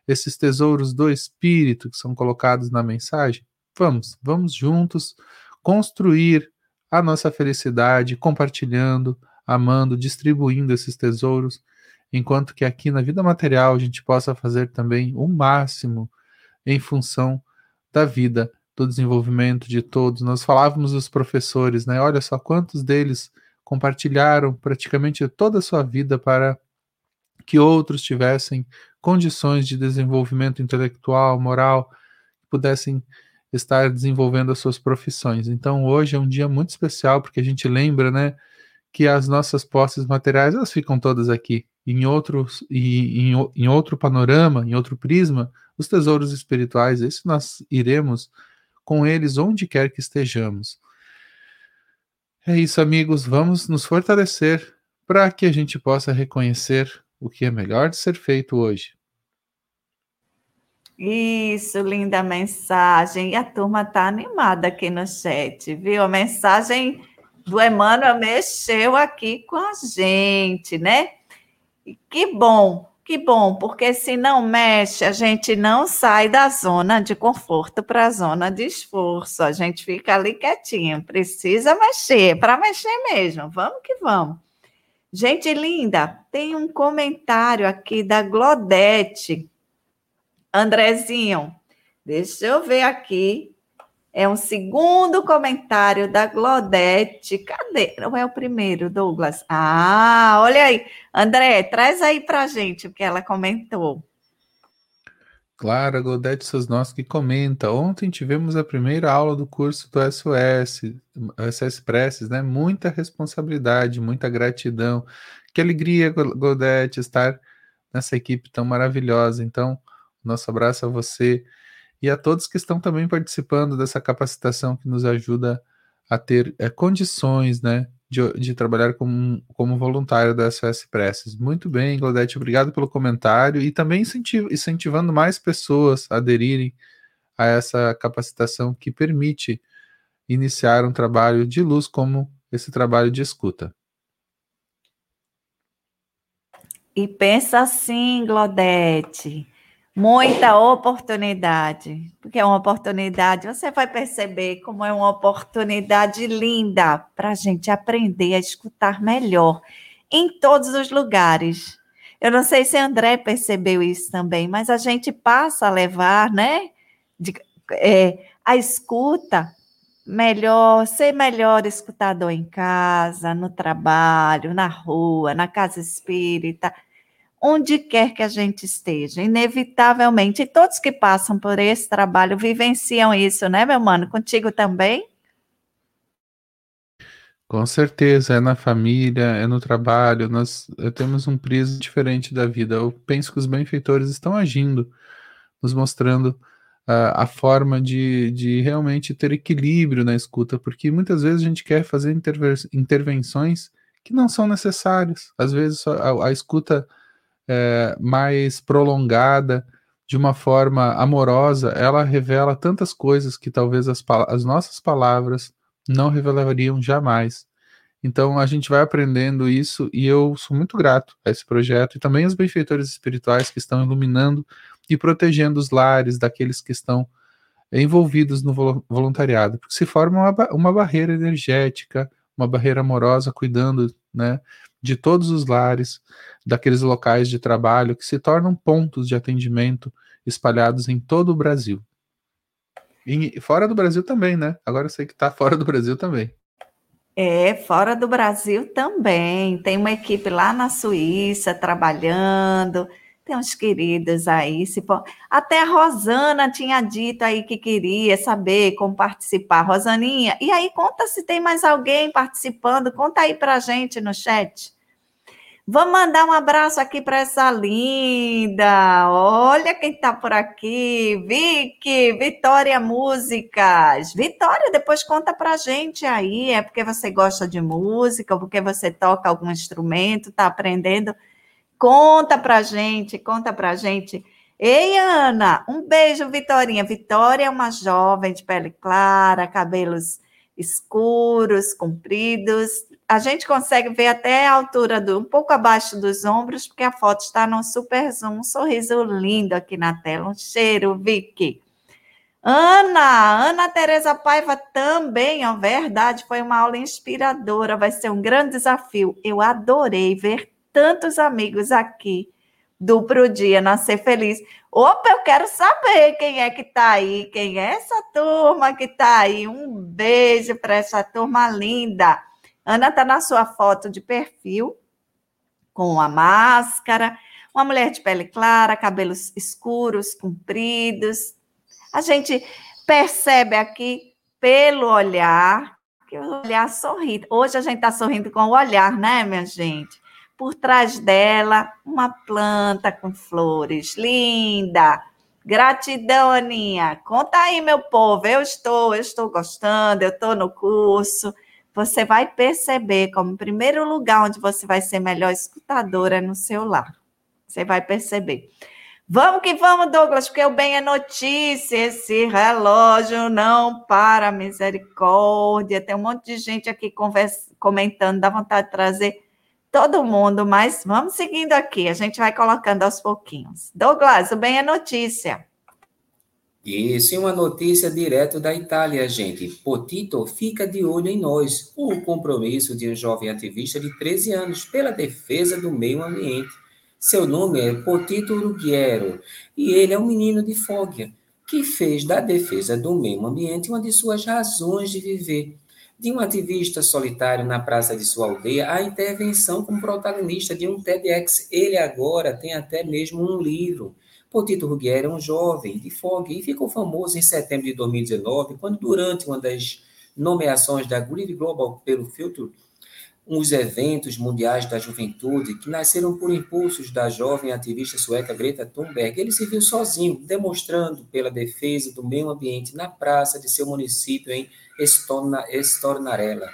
esses tesouros do espírito que são colocados na mensagem? Vamos, vamos juntos construir a nossa felicidade compartilhando, amando, distribuindo esses tesouros, enquanto que aqui na vida material a gente possa fazer também o máximo em função da vida, do desenvolvimento de todos. Nós falávamos dos professores, né? Olha só quantos deles compartilharam praticamente toda a sua vida para que outros tivessem condições de desenvolvimento intelectual, moral, pudessem estar desenvolvendo as suas profissões. Então hoje é um dia muito especial porque a gente lembra, né, que as nossas posses materiais elas ficam todas aqui. Em outros em, em outro panorama, em outro prisma, os tesouros espirituais, esse nós iremos com eles onde quer que estejamos. É isso, amigos, vamos nos fortalecer para que a gente possa reconhecer o que é melhor de ser feito hoje. Isso, linda mensagem. E a turma está animada aqui no chat, viu? A mensagem do Emmanuel mexeu aqui com a gente, né? E que bom, que bom, porque se não mexe, a gente não sai da zona de conforto para a zona de esforço. A gente fica ali quietinho. Precisa mexer, para mexer mesmo. Vamos que vamos. Gente linda, tem um comentário aqui da Glodete Andrezinho, deixa eu ver aqui. É um segundo comentário da Glodete. Cadê? Não é o primeiro, Douglas. Ah, olha aí. André, traz aí para gente o que ela comentou. Clara Godete Sosnoski comenta: Ontem tivemos a primeira aula do curso do SOS, SS Presses, né? Muita responsabilidade, muita gratidão. Que alegria, Godete, estar nessa equipe tão maravilhosa. Então, nosso abraço a você e a todos que estão também participando dessa capacitação que nos ajuda a ter é, condições, né, de, de, trabalhar como, como voluntário da SOS Presses. Muito bem, Glaudete, obrigado pelo comentário e também incentiv, incentivando mais pessoas a aderirem a essa capacitação que permite iniciar um trabalho de luz como esse trabalho de escuta. E pensa assim, Glodete, muita oportunidade, porque é uma oportunidade, você vai perceber como é uma oportunidade linda para a gente aprender a escutar melhor em todos os lugares. Eu não sei se André percebeu isso também, mas a gente passa a levar, né, de, é, a escuta melhor, ser melhor escutador em casa, no trabalho, na rua, na casa espírita onde quer que a gente esteja, inevitavelmente. E todos que passam por esse trabalho vivenciam isso, né, meu mano? Contigo também? Com certeza, é na família, é no trabalho, nós eh, temos um prisma diferente da vida. Eu penso que os benfeitores estão agindo, nos mostrando uh, a forma de, de realmente ter equilíbrio na escuta, porque muitas vezes a gente quer fazer intervenções que não são necessárias. Às vezes a, a escuta é, mais prolongada, de uma forma amorosa, ela revela tantas coisas que talvez as, as nossas palavras não revelariam jamais. Então a gente vai aprendendo isso e eu sou muito grato a esse projeto e também aos benfeitores espirituais que estão iluminando e protegendo os lares daqueles que estão envolvidos no voluntariado, porque se forma uma, uma barreira energética, uma barreira amorosa, cuidando né, de todos os lares, daqueles locais de trabalho que se tornam pontos de atendimento espalhados em todo o Brasil. E fora do Brasil também, né? Agora eu sei que está fora do Brasil também. É, fora do Brasil também. Tem uma equipe lá na Suíça trabalhando. Tem uns queridos aí. Se for... Até a Rosana tinha dito aí que queria saber como participar. Rosaninha, e aí conta se tem mais alguém participando. Conta aí para gente no chat. Vamos mandar um abraço aqui para essa linda. Olha quem está por aqui. Vicky, Vitória Músicas. Vitória, depois conta para gente aí. É porque você gosta de música, porque você toca algum instrumento, está aprendendo Conta pra gente, conta pra gente. Ei, Ana, um beijo, Vitorinha. Vitória é uma jovem de pele clara, cabelos escuros, compridos. A gente consegue ver até a altura do um pouco abaixo dos ombros, porque a foto está no super zoom. Um sorriso lindo aqui na tela. Um cheiro, Vicky. Ana, Ana Tereza Paiva também, é verdade, foi uma aula inspiradora, vai ser um grande desafio. Eu adorei ver tantos amigos aqui do Pro Dia Nascer Feliz. Opa, eu quero saber quem é que está aí, quem é essa turma que está aí. Um beijo para essa turma linda. Ana está na sua foto de perfil, com a máscara, uma mulher de pele clara, cabelos escuros, compridos. A gente percebe aqui pelo olhar, que o olhar sorri. Hoje a gente está sorrindo com o olhar, né, minha gente? Por trás dela uma planta com flores. Linda! Gratidão, Aninha. Conta aí, meu povo. Eu estou, eu estou gostando, eu estou no curso. Você vai perceber como, primeiro lugar, onde você vai ser melhor escutadora é no seu lar. Você vai perceber. Vamos que vamos, Douglas, porque o bem é notícia. Esse relógio não para, misericórdia. Tem um monte de gente aqui conversa, comentando, dá vontade de trazer todo mundo, mas vamos seguindo aqui, a gente vai colocando aos pouquinhos. Douglas, o bem é notícia. Isso é uma notícia direto da Itália, gente. Potito fica de olho em nós. O compromisso de um jovem ativista de 13 anos pela defesa do meio ambiente. Seu nome é Potito Ruggiero e ele é um menino de Foggia que fez da defesa do meio ambiente uma de suas razões de viver de um ativista solitário na praça de sua aldeia à intervenção como protagonista de um TEDx. Ele agora tem até mesmo um livro, Potito Ruggieri é um jovem de Fog e ficou famoso em setembro de 2019, quando durante uma das nomeações da Grieve Global pelo Future, os eventos mundiais da juventude que nasceram por impulsos da jovem ativista sueca Greta Thunberg, ele se viu sozinho, demonstrando pela defesa do meio ambiente na praça de seu município em Estornarella.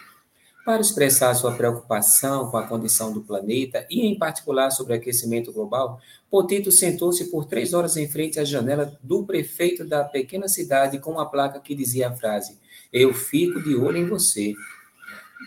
Para expressar sua preocupação com a condição do planeta e, em particular, sobre o aquecimento global, Potito sentou-se por três horas em frente à janela do prefeito da pequena cidade com uma placa que dizia a frase: Eu fico de olho em você.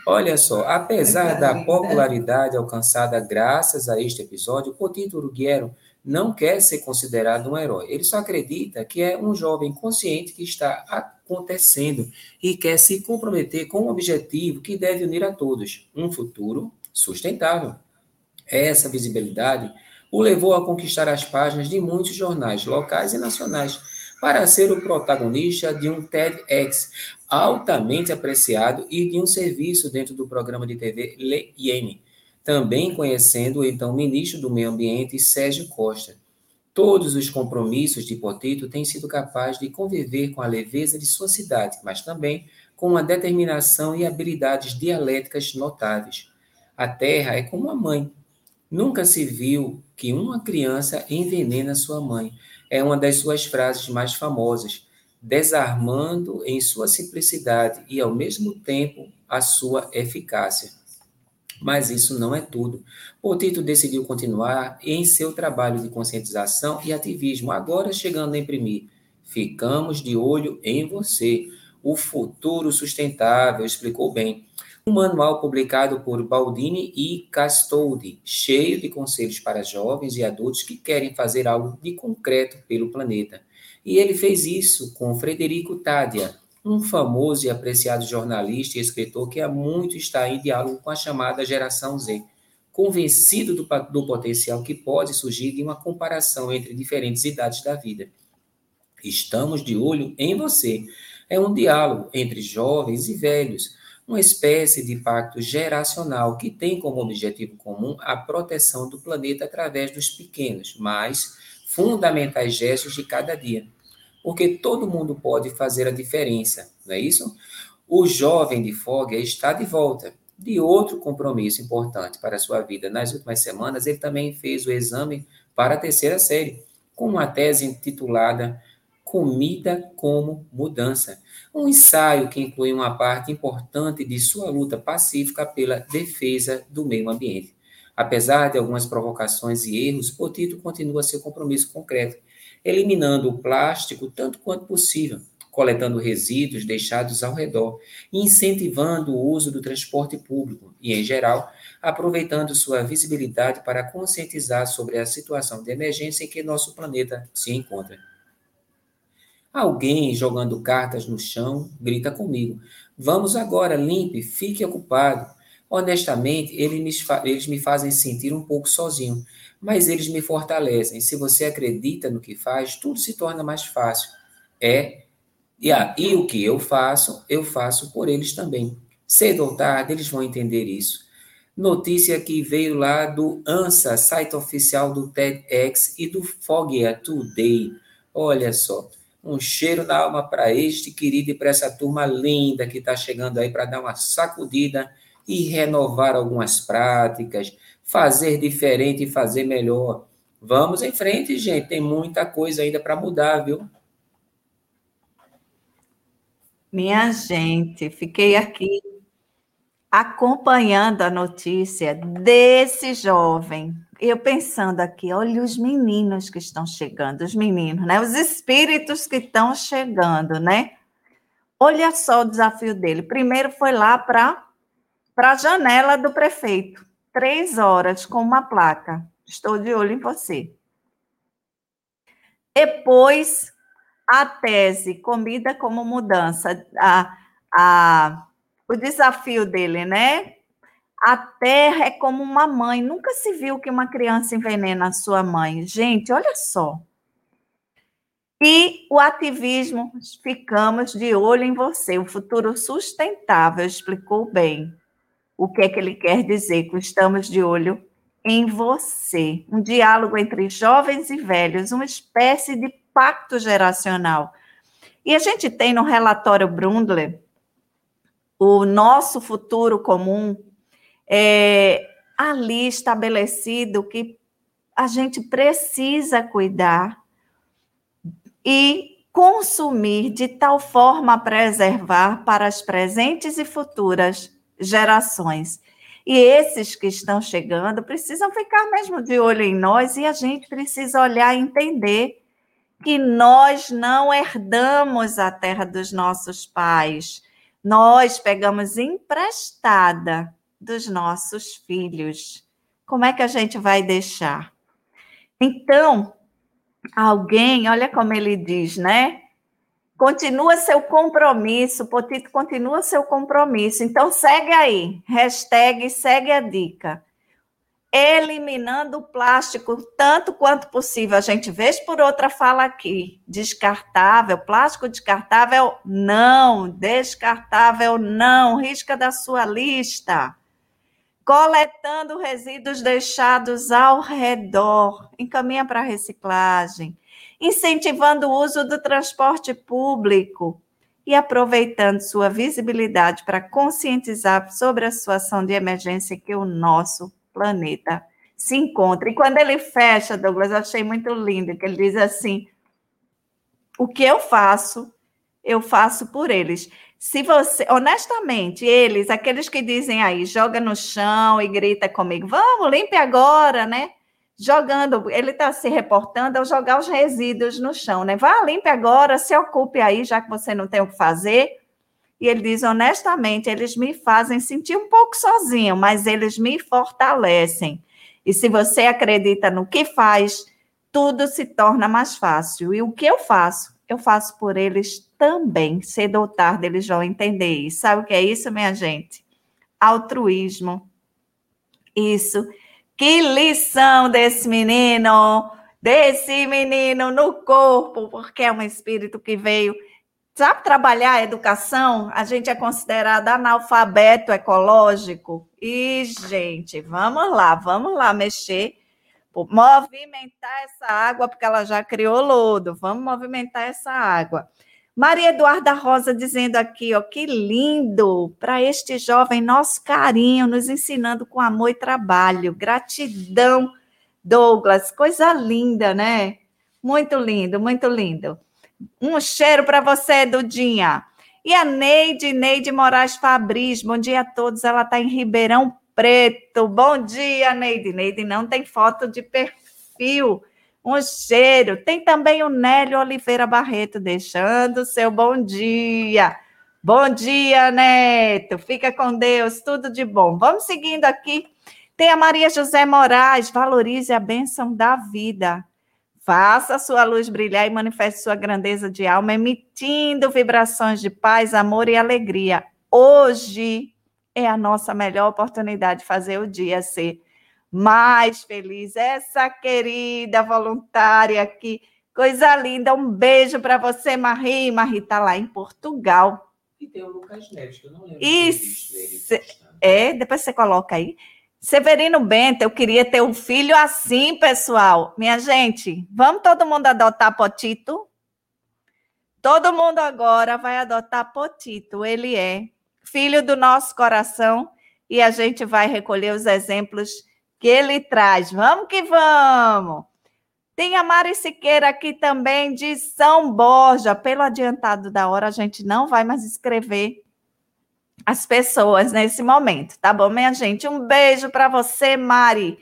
Olha só, apesar da popularidade alcançada graças a este episódio, Potito Uruguero não quer ser considerado um herói. Ele só acredita que é um jovem consciente que está acontecendo e quer se comprometer com um objetivo que deve unir a todos, um futuro sustentável. Essa visibilidade o levou a conquistar as páginas de muitos jornais locais e nacionais para ser o protagonista de um TEDx altamente apreciado e de um serviço dentro do programa de TV Le Yene, também conhecendo o então ministro do Meio Ambiente, Sérgio Costa. Todos os compromissos de Potito têm sido capazes de conviver com a leveza de sua cidade, mas também com uma determinação e habilidades dialéticas notáveis. A terra é como a mãe. Nunca se viu que uma criança envenena sua mãe, é uma das suas frases mais famosas, desarmando em sua simplicidade e, ao mesmo tempo, a sua eficácia. Mas isso não é tudo. Potito decidiu continuar em seu trabalho de conscientização e ativismo, agora chegando a imprimir. Ficamos de olho em você. O futuro sustentável, explicou bem um manual publicado por Baldini e Castoldi, cheio de conselhos para jovens e adultos que querem fazer algo de concreto pelo planeta. E ele fez isso com Frederico Tadia, um famoso e apreciado jornalista e escritor que há muito está em diálogo com a chamada geração Z, convencido do, do potencial que pode surgir de uma comparação entre diferentes idades da vida. Estamos de olho em você. É um diálogo entre jovens e velhos, uma espécie de pacto geracional que tem como objetivo comum a proteção do planeta através dos pequenos, mas fundamentais gestos de cada dia. Porque todo mundo pode fazer a diferença, não é isso? O jovem de Fogg está de volta. De outro compromisso importante para a sua vida nas últimas semanas, ele também fez o exame para a terceira série, com uma tese intitulada Comida como Mudança um ensaio que inclui uma parte importante de sua luta pacífica pela defesa do meio ambiente. Apesar de algumas provocações e erros, Potito continua seu compromisso concreto, eliminando o plástico tanto quanto possível, coletando resíduos deixados ao redor incentivando o uso do transporte público e, em geral, aproveitando sua visibilidade para conscientizar sobre a situação de emergência em que nosso planeta se encontra. Alguém jogando cartas no chão grita comigo: Vamos agora, limpe, fique ocupado. Honestamente, eles me, eles me fazem sentir um pouco sozinho, mas eles me fortalecem. Se você acredita no que faz, tudo se torna mais fácil. É, e, ah, e o que eu faço, eu faço por eles também. Cedo ou tarde, eles vão entender isso. Notícia que veio lá do ANSA, site oficial do TEDx e do Foggia Today. Olha só, um cheiro na alma para este querido e para essa turma linda que está chegando aí para dar uma sacudida e renovar algumas práticas, fazer diferente e fazer melhor. Vamos em frente, gente. Tem muita coisa ainda para mudar, viu? Minha gente, fiquei aqui acompanhando a notícia desse jovem eu pensando aqui, olha os meninos que estão chegando, os meninos, né? Os espíritos que estão chegando, né? Olha só o desafio dele. Primeiro foi lá para a janela do prefeito, três horas com uma placa. Estou de olho em você. Depois, a tese Comida como Mudança, a, a, o desafio dele, né? A terra é como uma mãe. Nunca se viu que uma criança envenena a sua mãe. Gente, olha só. E o ativismo, ficamos de olho em você. O futuro sustentável explicou bem o que é que ele quer dizer com estamos de olho em você. Um diálogo entre jovens e velhos, uma espécie de pacto geracional. E a gente tem no relatório Brundtland o nosso futuro comum, é, ali estabelecido que a gente precisa cuidar e consumir de tal forma a preservar para as presentes e futuras gerações. E esses que estão chegando precisam ficar mesmo de olho em nós e a gente precisa olhar e entender que nós não herdamos a terra dos nossos pais. Nós pegamos emprestada dos nossos filhos. Como é que a gente vai deixar? Então, alguém, olha como ele diz, né? Continua seu compromisso, Potito, continua seu compromisso. Então, segue aí, hashtag segue a dica. Eliminando o plástico tanto quanto possível. A gente vez por outra fala aqui, descartável, plástico descartável, não, descartável, não, risca da sua lista coletando resíduos deixados ao redor, encaminha para reciclagem, incentivando o uso do transporte público e aproveitando sua visibilidade para conscientizar sobre a situação de emergência que o nosso planeta se encontra. E quando ele fecha, Douglas, eu achei muito lindo, que ele diz assim: o que eu faço, eu faço por eles se você, honestamente, eles, aqueles que dizem aí, joga no chão e grita comigo, vamos, limpe agora, né? Jogando, ele está se reportando ao jogar os resíduos no chão, né? Vá, limpe agora, se ocupe aí, já que você não tem o que fazer. E ele diz, honestamente, eles me fazem sentir um pouco sozinho, mas eles me fortalecem. E se você acredita no que faz, tudo se torna mais fácil. E o que eu faço? Eu faço por eles também, cedo ou tarde, eles vão entender isso. Sabe o que é isso, minha gente? Altruísmo. Isso. Que lição desse menino, desse menino no corpo, porque é um espírito que veio. Sabe trabalhar a educação? A gente é considerado analfabeto ecológico. E, gente, vamos lá, vamos lá mexer movimentar essa água, porque ela já criou lodo. Vamos movimentar essa água. Maria Eduarda Rosa dizendo aqui, ó, que lindo para este jovem nosso carinho, nos ensinando com amor e trabalho. Gratidão, Douglas, coisa linda, né? Muito lindo, muito lindo. Um cheiro para você, Dudinha. E a Neide, Neide Moraes Fabris, bom dia a todos. Ela está em Ribeirão Preto. Bom dia, Neide. Neide não tem foto de perfil um cheiro. Tem também o Nélio Oliveira Barreto deixando seu bom dia. Bom dia, Neto. Fica com Deus, tudo de bom. Vamos seguindo aqui. Tem a Maria José Moraes, valorize a bênção da vida. Faça a sua luz brilhar e manifeste sua grandeza de alma, emitindo vibrações de paz, amor e alegria. Hoje é a nossa melhor oportunidade de fazer o dia ser mais feliz. Essa querida voluntária aqui, coisa linda. Um beijo para você, Marie. Marie está lá em Portugal. E tem o Lucas Neves, que eu não lembro. Isso. É, depois você coloca aí. Severino Bento, eu queria ter um filho assim, pessoal. Minha gente, vamos todo mundo adotar Potito? Todo mundo agora vai adotar Potito. Ele é filho do nosso coração e a gente vai recolher os exemplos que ele traz. Vamos que vamos! Tem a Mari Siqueira aqui também de São Borja. Pelo adiantado da hora, a gente não vai mais escrever as pessoas nesse momento, tá bom, minha gente? Um beijo para você, Mari.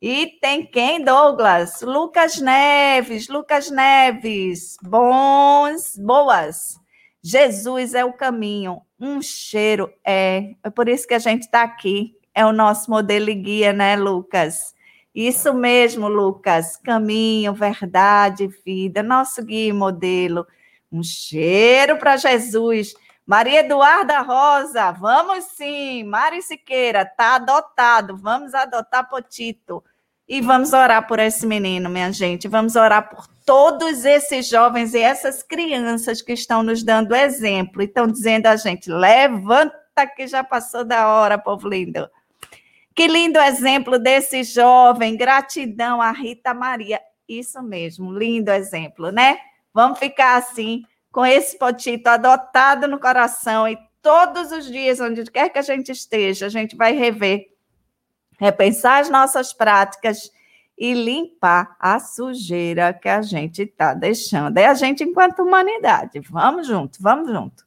E tem quem, Douglas? Lucas Neves, Lucas Neves. Bons, boas. Jesus é o caminho. Um cheiro é. É por isso que a gente está aqui é o nosso modelo e guia, né, Lucas? Isso mesmo, Lucas. Caminho, verdade, vida, nosso guia e modelo. Um cheiro para Jesus. Maria Eduarda Rosa, vamos sim. Mari Siqueira, tá adotado. Vamos adotar Potito. E vamos orar por esse menino, minha gente. Vamos orar por todos esses jovens e essas crianças que estão nos dando exemplo e estão dizendo a gente: levanta que já passou da hora, povo lindo. Que lindo exemplo desse jovem. Gratidão a Rita Maria. Isso mesmo, lindo exemplo, né? Vamos ficar assim, com esse potito adotado no coração e todos os dias, onde quer que a gente esteja, a gente vai rever, repensar as nossas práticas e limpar a sujeira que a gente está deixando. É a gente enquanto humanidade. Vamos junto, vamos junto.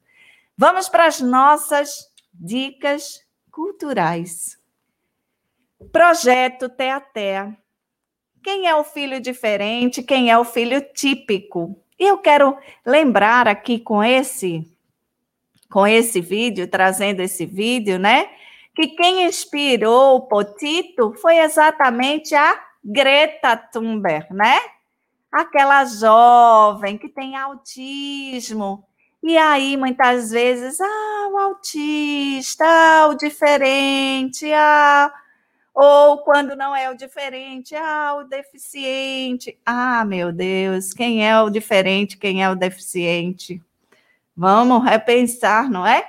Vamos para as nossas dicas culturais. Projeto Teatea. Quem é o filho diferente? Quem é o filho típico? E eu quero lembrar aqui com esse com esse vídeo, trazendo esse vídeo, né? Que quem inspirou o Potito foi exatamente a Greta Thunberg, né? Aquela jovem que tem autismo. E aí, muitas vezes, ah, o autista, ah, o diferente, ah, ou quando não é o diferente, ah, o deficiente. Ah, meu Deus, quem é o diferente, quem é o deficiente? Vamos repensar, não é?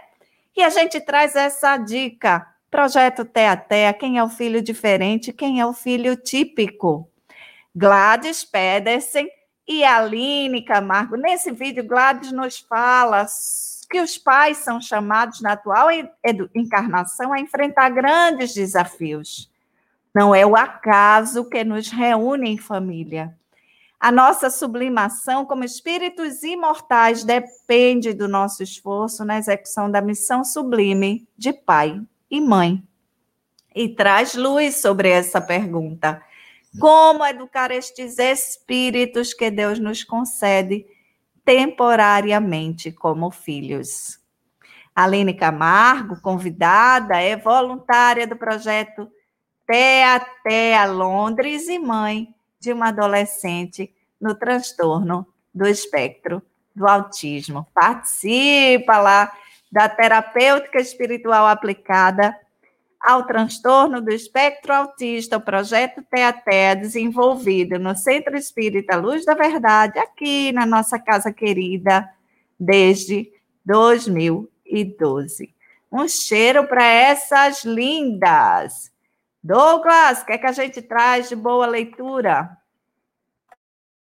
E a gente traz essa dica. Projeto Teatea, quem é o filho diferente, quem é o filho típico. Gladys Pedersen e Aline Camargo. Nesse vídeo, Gladys nos fala que os pais são chamados na atual encarnação a enfrentar grandes desafios. Não é o acaso que nos reúne em família. A nossa sublimação como espíritos imortais depende do nosso esforço na execução da missão sublime de pai e mãe. E traz luz sobre essa pergunta. Como educar estes espíritos que Deus nos concede temporariamente como filhos? Aline Camargo, convidada, é voluntária do projeto até até a Londres e mãe de uma adolescente no transtorno do espectro do autismo. Participa lá da terapêutica espiritual aplicada ao transtorno do espectro autista, o projeto TEATEA, desenvolvido no Centro Espírita Luz da Verdade, aqui na nossa casa querida, desde 2012. Um cheiro para essas lindas! Douglas, o que, é que a gente traz de boa leitura?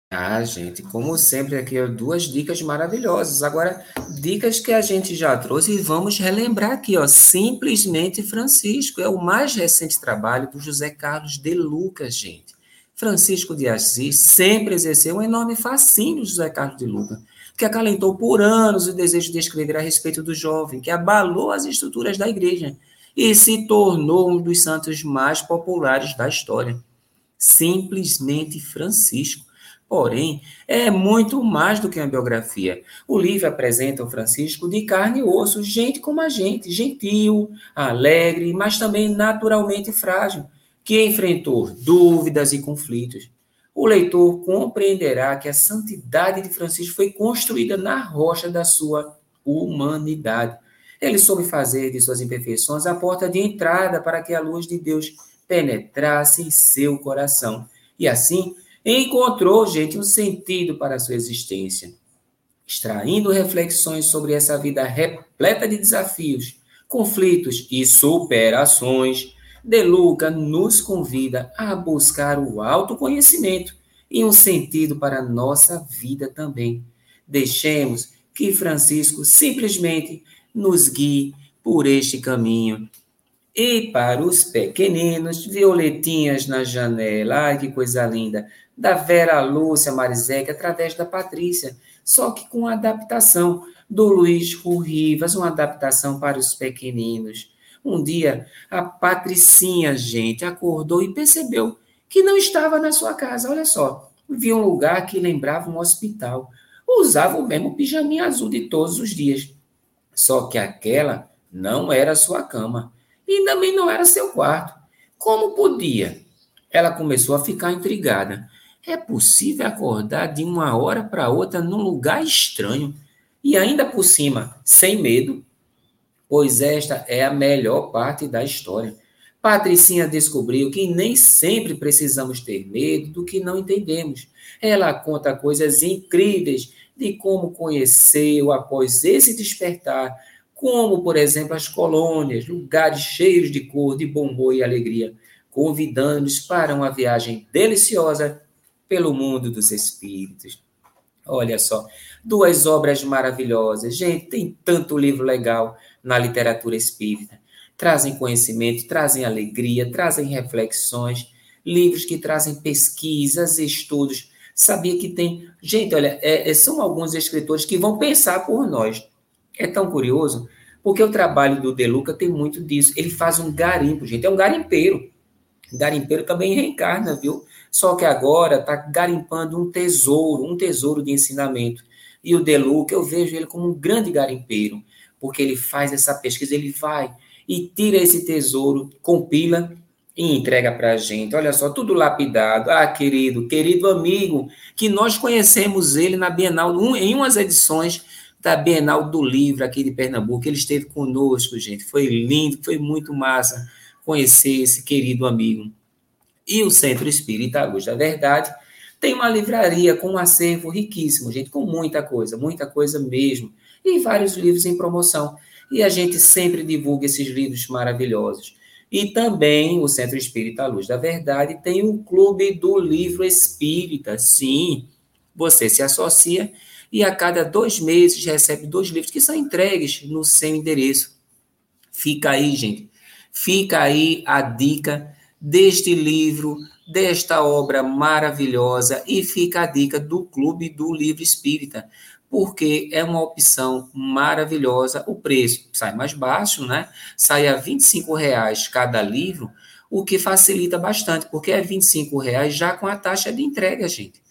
Ah, gente, como sempre, aqui duas dicas maravilhosas. Agora, dicas que a gente já trouxe e vamos relembrar aqui, ó. Simplesmente Francisco é o mais recente trabalho do José Carlos de Lucas, gente. Francisco de Assis sempre exerceu um enorme fascínio José Carlos de Lucas, que acalentou por anos o desejo de escrever a respeito do jovem, que abalou as estruturas da igreja e se tornou um dos santos mais populares da história. Simplesmente Francisco. Porém, é muito mais do que uma biografia. O livro apresenta o Francisco de carne e osso, gente como a gente, gentil, alegre, mas também naturalmente frágil, que enfrentou dúvidas e conflitos. O leitor compreenderá que a santidade de Francisco foi construída na rocha da sua humanidade ele soube fazer de suas imperfeições a porta de entrada para que a luz de Deus penetrasse em seu coração. E assim, encontrou, gente, um sentido para a sua existência. Extraindo reflexões sobre essa vida repleta de desafios, conflitos e superações, De Luca nos convida a buscar o autoconhecimento e um sentido para a nossa vida também. Deixemos que Francisco simplesmente nos guie por este caminho. E para os pequeninos, violetinhas na janela, ai que coisa linda, da Vera Lúcia Marizek através da Patrícia, só que com adaptação do Luiz Rivas, uma adaptação para os pequeninos. Um dia, a Patricinha, gente, acordou e percebeu que não estava na sua casa. Olha só, viu um lugar que lembrava um hospital. Usava o mesmo pijaminha azul de todos os dias. Só que aquela não era sua cama e também não era seu quarto. Como podia? Ela começou a ficar intrigada. É possível acordar de uma hora para outra num lugar estranho e ainda por cima, sem medo? Pois esta é a melhor parte da história. Patricinha descobriu que nem sempre precisamos ter medo do que não entendemos. Ela conta coisas incríveis de como conheceu após esse despertar como, por exemplo, as colônias, lugares cheios de cor, de bom e alegria, convidando-nos para uma viagem deliciosa pelo mundo dos espíritos. Olha só, duas obras maravilhosas. Gente, tem tanto livro legal na literatura espírita. Trazem conhecimento, trazem alegria, trazem reflexões, livros que trazem pesquisas, estudos. Sabia que tem. Gente, olha, é, é, são alguns escritores que vão pensar por nós. É tão curioso, porque o trabalho do De Luca tem muito disso. Ele faz um garimpo, gente. É um garimpeiro. Garimpeiro também reencarna, viu? Só que agora está garimpando um tesouro, um tesouro de ensinamento. E o De Luca, eu vejo ele como um grande garimpeiro, porque ele faz essa pesquisa, ele vai e tira esse tesouro, compila e entrega para a gente. Olha só, tudo lapidado. Ah, querido, querido amigo, que nós conhecemos ele na Bienal, em umas edições da Bienal do Livro aqui de Pernambuco. Ele esteve conosco, gente. Foi lindo, foi muito massa conhecer esse querido amigo. E o Centro Espírita Luz da Verdade tem uma livraria com um acervo riquíssimo, gente, com muita coisa, muita coisa mesmo. E vários livros em promoção. E a gente sempre divulga esses livros maravilhosos. E também o Centro Espírita Luz da Verdade tem o Clube do Livro Espírita. Sim, você se associa e a cada dois meses recebe dois livros que são entregues no seu endereço. Fica aí, gente. Fica aí a dica deste livro, desta obra maravilhosa e fica a dica do Clube do Livro Espírita, porque é uma opção maravilhosa. O preço sai mais baixo, né? Sai a R$ reais cada livro, o que facilita bastante, porque é R$ reais já com a taxa de entrega, gente.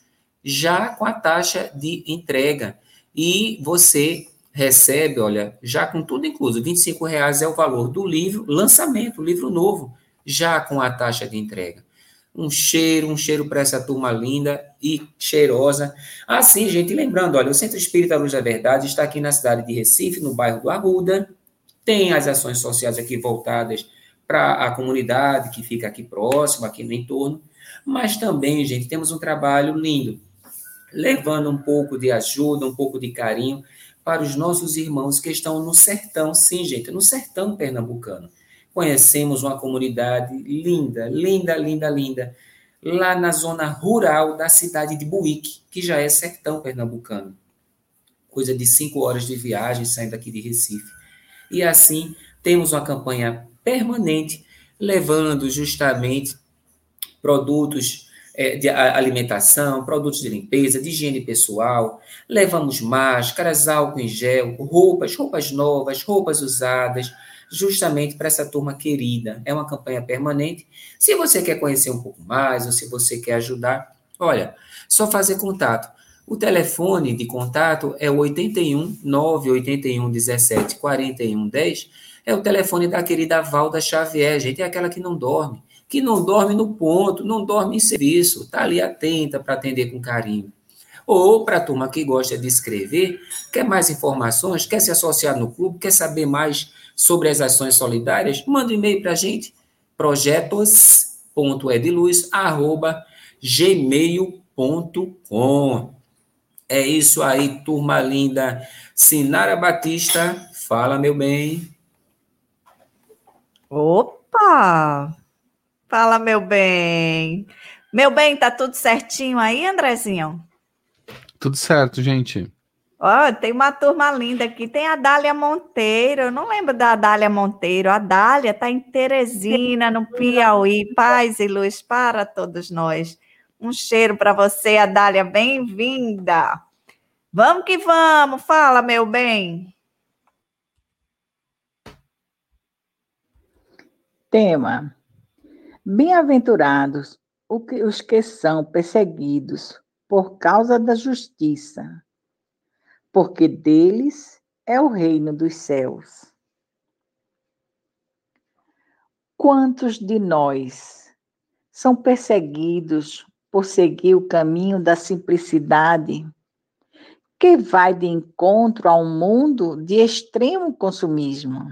Já com a taxa de entrega. E você recebe, olha, já com tudo incluso, R$ reais é o valor do livro, lançamento, livro novo, já com a taxa de entrega. Um cheiro, um cheiro para essa turma linda e cheirosa. Assim, gente, lembrando, olha, o Centro Espírita Luz da Verdade está aqui na cidade de Recife, no bairro do Arruda. Tem as ações sociais aqui voltadas para a comunidade que fica aqui próximo, aqui no entorno. Mas também, gente, temos um trabalho lindo, levando um pouco de ajuda, um pouco de carinho para os nossos irmãos que estão no sertão, sim, gente, no sertão pernambucano. Conhecemos uma comunidade linda, linda, linda, linda, lá na zona rural da cidade de Buíque, que já é sertão pernambucano. Coisa de cinco horas de viagem saindo aqui de Recife. E assim, temos uma campanha permanente levando justamente produtos é, de alimentação, produtos de limpeza, de higiene pessoal, levamos máscaras, álcool em gel, roupas, roupas novas, roupas usadas, justamente para essa turma querida. É uma campanha permanente. Se você quer conhecer um pouco mais, ou se você quer ajudar, olha, só fazer contato. O telefone de contato é o 81 981 17 41 10. É o telefone da querida Valda Xavier, gente, é aquela que não dorme que não dorme no ponto, não dorme em serviço, está ali atenta para atender com carinho. Ou para a turma que gosta de escrever, quer mais informações, quer se associar no clube, quer saber mais sobre as ações solidárias, manda um e-mail para a gente, projetos.ediluz.gmail.com. É isso aí, turma linda. Sinara Batista, fala, meu bem. Opa! Fala, meu bem. Meu bem, tá tudo certinho aí, Andrezinho? Tudo certo, gente. Ó, oh, tem uma turma linda aqui. Tem a Dália Monteiro. Eu não lembro da Dália Monteiro. A Dália tá em Teresina, no Piauí. Paz e luz para todos nós. Um cheiro para você, Adália. Bem-vinda. Vamos que vamos. Fala, meu bem. Tema Bem-aventurados os que são perseguidos por causa da justiça, porque deles é o reino dos céus. Quantos de nós são perseguidos por seguir o caminho da simplicidade, que vai de encontro a um mundo de extremo consumismo?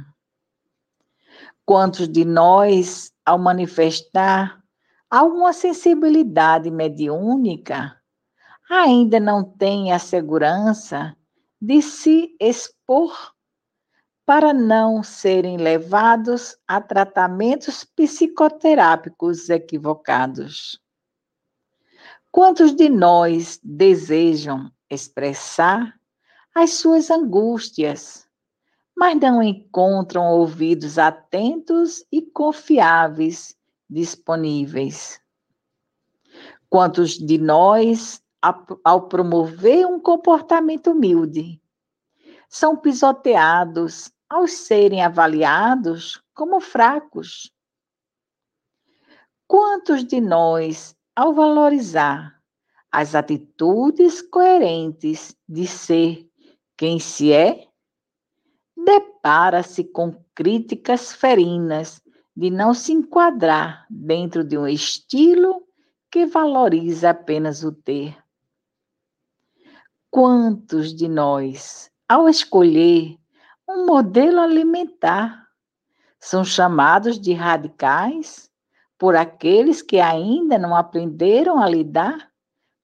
Quantos de nós ao manifestar alguma sensibilidade mediúnica, ainda não tem a segurança de se expor para não serem levados a tratamentos psicoterápicos equivocados. Quantos de nós desejam expressar as suas angústias, mas não encontram ouvidos atentos e confiáveis disponíveis? Quantos de nós, ao promover um comportamento humilde, são pisoteados ao serem avaliados como fracos? Quantos de nós, ao valorizar as atitudes coerentes de ser quem se é, depara-se com críticas ferinas de não se enquadrar dentro de um estilo que valoriza apenas o ter. Quantos de nós, ao escolher um modelo alimentar, são chamados de radicais por aqueles que ainda não aprenderam a lidar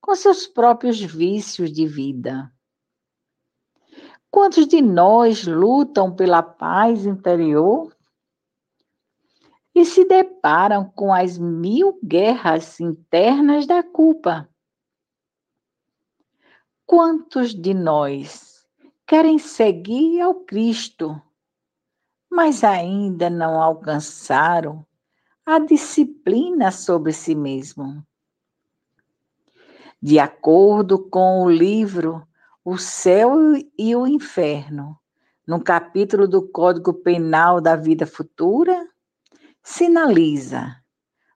com seus próprios vícios de vida? Quantos de nós lutam pela paz interior e se deparam com as mil guerras internas da culpa. Quantos de nós querem seguir ao Cristo, mas ainda não alcançaram a disciplina sobre si mesmo? De acordo com o livro O Céu e o Inferno, no capítulo do Código Penal da Vida Futura, sinaliza: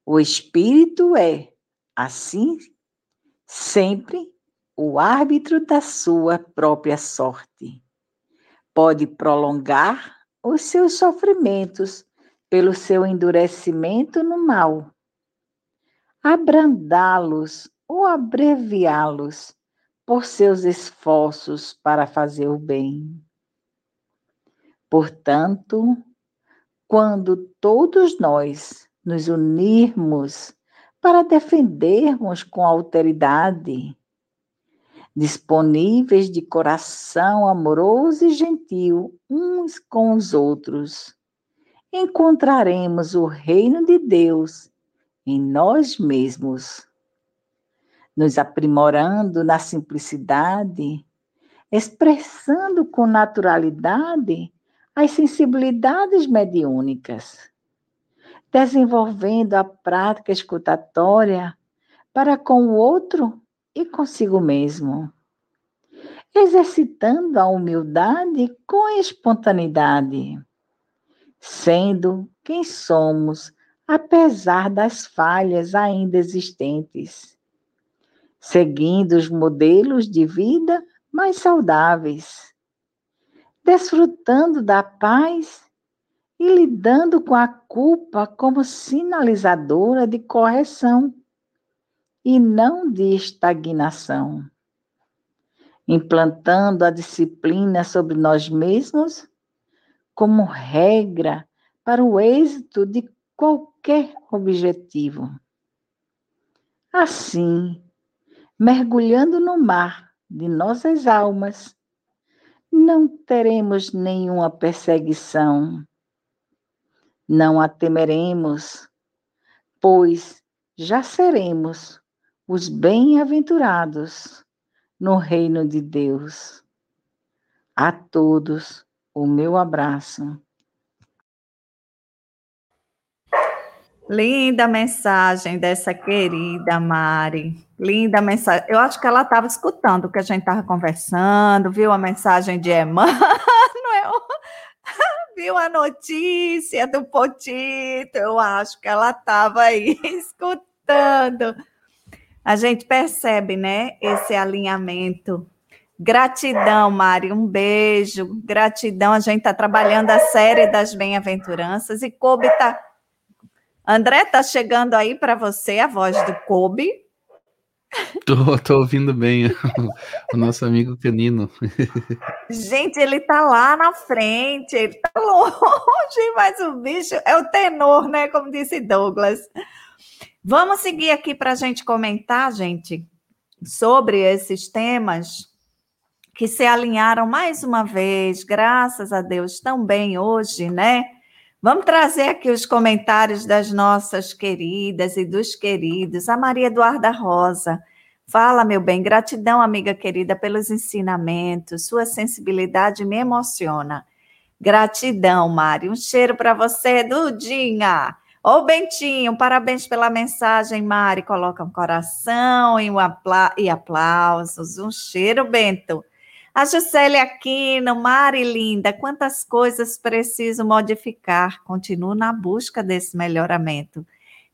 o espírito é, assim, sempre o árbitro da sua própria sorte. Pode prolongar os seus sofrimentos pelo seu endurecimento no mal, abrandá-los ou abreviá-los por seus esforços para fazer o bem. Portanto, quando todos nós nos unirmos para defendermos com alteridade, disponíveis de coração amoroso e gentil uns com os outros, encontraremos o reino de Deus em nós mesmos, nos aprimorando na simplicidade, expressando com naturalidade as sensibilidades mediúnicas, desenvolvendo a prática escutatória para com o outro e consigo mesmo, exercitando a humildade com espontaneidade, sendo quem somos, apesar das falhas ainda existentes, seguindo os modelos de vida mais saudáveis. Desfrutando da paz e lidando com a culpa como sinalizadora de correção e não de estagnação. Implantando a disciplina sobre nós mesmos como regra para o êxito de qualquer objetivo. Assim, mergulhando no mar de nossas almas, não teremos nenhuma perseguição. Não a temeremos, pois já seremos os bem-aventurados no reino de Deus. A todos o meu abraço. Linda mensagem dessa querida Mari. Linda mensagem. Eu acho que ela estava escutando o que a gente estava conversando, viu a mensagem de Emmanuel, viu a notícia do Potito. Eu acho que ela estava aí escutando. A gente percebe, né, esse alinhamento. Gratidão, Mari, um beijo. Gratidão. A gente está trabalhando a série das bem-aventuranças e Kobe está André, tá chegando aí para você a voz do Kobe. Tô, tô ouvindo bem o nosso amigo canino. Gente, ele tá lá na frente, ele tá longe, mas o bicho é o tenor, né? Como disse Douglas. Vamos seguir aqui para a gente comentar, gente, sobre esses temas. que se alinharam mais uma vez, graças a Deus, tão bem hoje, né? Vamos trazer aqui os comentários das nossas queridas e dos queridos. A Maria Eduarda Rosa. Fala, meu bem, gratidão, amiga querida, pelos ensinamentos. Sua sensibilidade me emociona. Gratidão, Mari. Um cheiro para você, Dudinha. Ô, Bentinho, parabéns pela mensagem, Mari. Coloca um coração e, um apla e aplausos. Um cheiro, Bento. A Juscelia Aquino, Mari linda, quantas coisas preciso modificar? Continuo na busca desse melhoramento.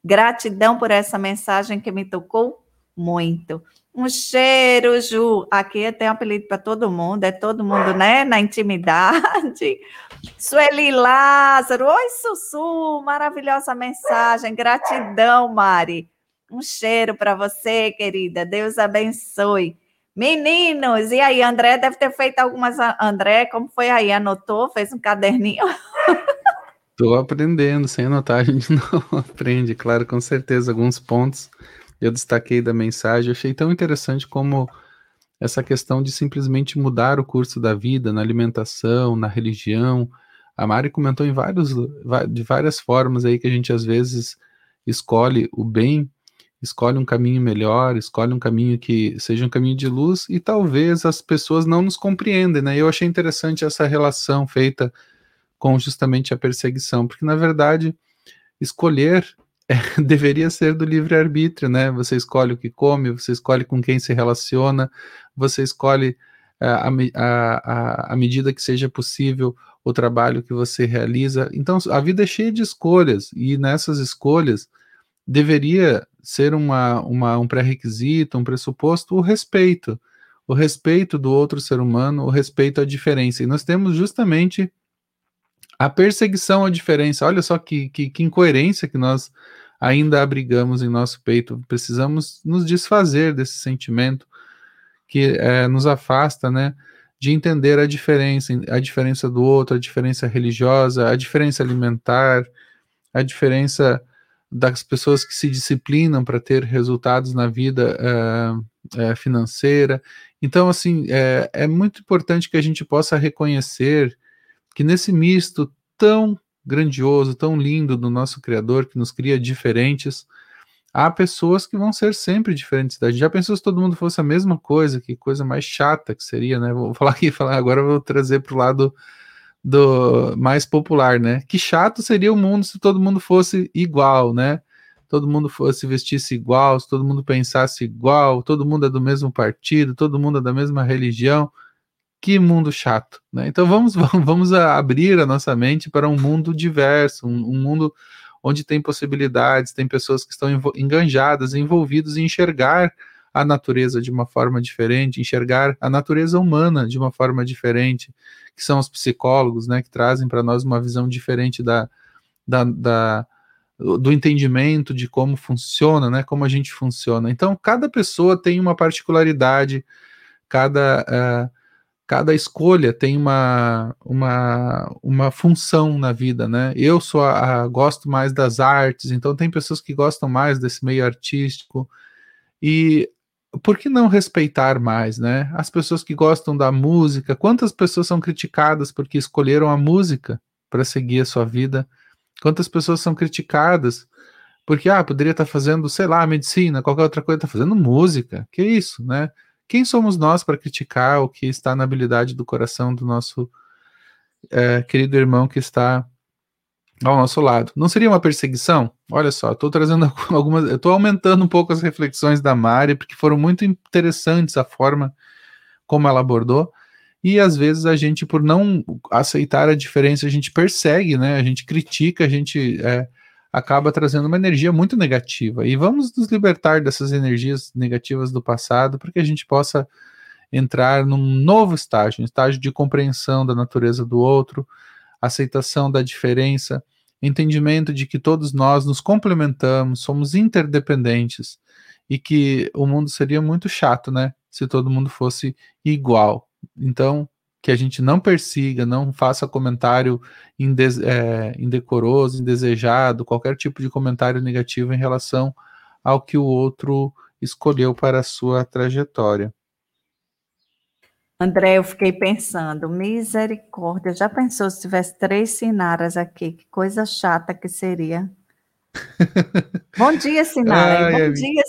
Gratidão por essa mensagem que me tocou muito. Um cheiro, Ju. Aqui tem um apelido para todo mundo, é todo mundo, né? Na intimidade. Sueli Lázaro, oi, Sussu, maravilhosa mensagem. Gratidão, Mari. Um cheiro para você, querida. Deus abençoe. Meninos, e aí, André deve ter feito algumas. André, como foi aí? Anotou? Fez um caderninho? Estou aprendendo, sem anotar a gente não aprende, claro, com certeza, alguns pontos eu destaquei da mensagem. achei tão interessante como essa questão de simplesmente mudar o curso da vida na alimentação, na religião. A Mari comentou em vários, de várias formas aí que a gente às vezes escolhe o bem escolhe um caminho melhor, escolhe um caminho que seja um caminho de luz e talvez as pessoas não nos compreendem, né? Eu achei interessante essa relação feita com justamente a perseguição, porque na verdade escolher é, deveria ser do livre-arbítrio, né? Você escolhe o que come, você escolhe com quem se relaciona, você escolhe a, a, a, a medida que seja possível o trabalho que você realiza. Então, a vida é cheia de escolhas, e nessas escolhas deveria ser uma, uma, um pré-requisito, um pressuposto, o respeito. O respeito do outro ser humano, o respeito à diferença. E nós temos justamente a perseguição à diferença. Olha só que, que, que incoerência que nós ainda abrigamos em nosso peito. Precisamos nos desfazer desse sentimento que é, nos afasta, né? De entender a diferença, a diferença do outro, a diferença religiosa, a diferença alimentar, a diferença das pessoas que se disciplinam para ter resultados na vida uh, uh, financeira. Então, assim, é, é muito importante que a gente possa reconhecer que nesse misto tão grandioso, tão lindo do nosso Criador, que nos cria diferentes, há pessoas que vão ser sempre diferentes da gente. Já pensou se todo mundo fosse a mesma coisa? Que coisa mais chata que seria, né? Vou falar aqui, falar agora vou trazer para o lado do mais popular, né? Que chato seria o mundo se todo mundo fosse igual, né? Todo mundo fosse vestisse igual, se todo mundo pensasse igual, todo mundo é do mesmo partido, todo mundo é da mesma religião. Que mundo chato, né? Então vamos vamos abrir a nossa mente para um mundo diverso, um, um mundo onde tem possibilidades, tem pessoas que estão enganjadas, envolvidos em enxergar a natureza de uma forma diferente, enxergar a natureza humana de uma forma diferente, que são os psicólogos, né, que trazem para nós uma visão diferente da, da, da, do entendimento de como funciona, né, como a gente funciona. Então, cada pessoa tem uma particularidade, cada, uh, cada escolha tem uma, uma, uma função na vida, né? Eu sou a, a, gosto mais das artes, então tem pessoas que gostam mais desse meio artístico, e por que não respeitar mais, né? As pessoas que gostam da música, quantas pessoas são criticadas porque escolheram a música para seguir a sua vida? Quantas pessoas são criticadas porque, ah, poderia estar tá fazendo, sei lá, medicina, qualquer outra coisa, está fazendo música, que isso, né? Quem somos nós para criticar o que está na habilidade do coração do nosso é, querido irmão que está ao nosso lado. Não seria uma perseguição? Olha só, estou trazendo algumas, estou aumentando um pouco as reflexões da Mari, porque foram muito interessantes a forma como ela abordou. E às vezes a gente, por não aceitar a diferença, a gente persegue, né? A gente critica, a gente é, acaba trazendo uma energia muito negativa. E vamos nos libertar dessas energias negativas do passado para que a gente possa entrar num novo estágio, um estágio de compreensão da natureza do outro, aceitação da diferença, entendimento de que todos nós nos complementamos, somos interdependentes e que o mundo seria muito chato, né? Se todo mundo fosse igual. Então, que a gente não persiga, não faça comentário indes, é, indecoroso, indesejado, qualquer tipo de comentário negativo em relação ao que o outro escolheu para a sua trajetória. André, eu fiquei pensando, misericórdia, já pensou se tivesse três sinaras aqui? Que coisa chata que seria. Bom dia, Sinara. Ai, Bom dia.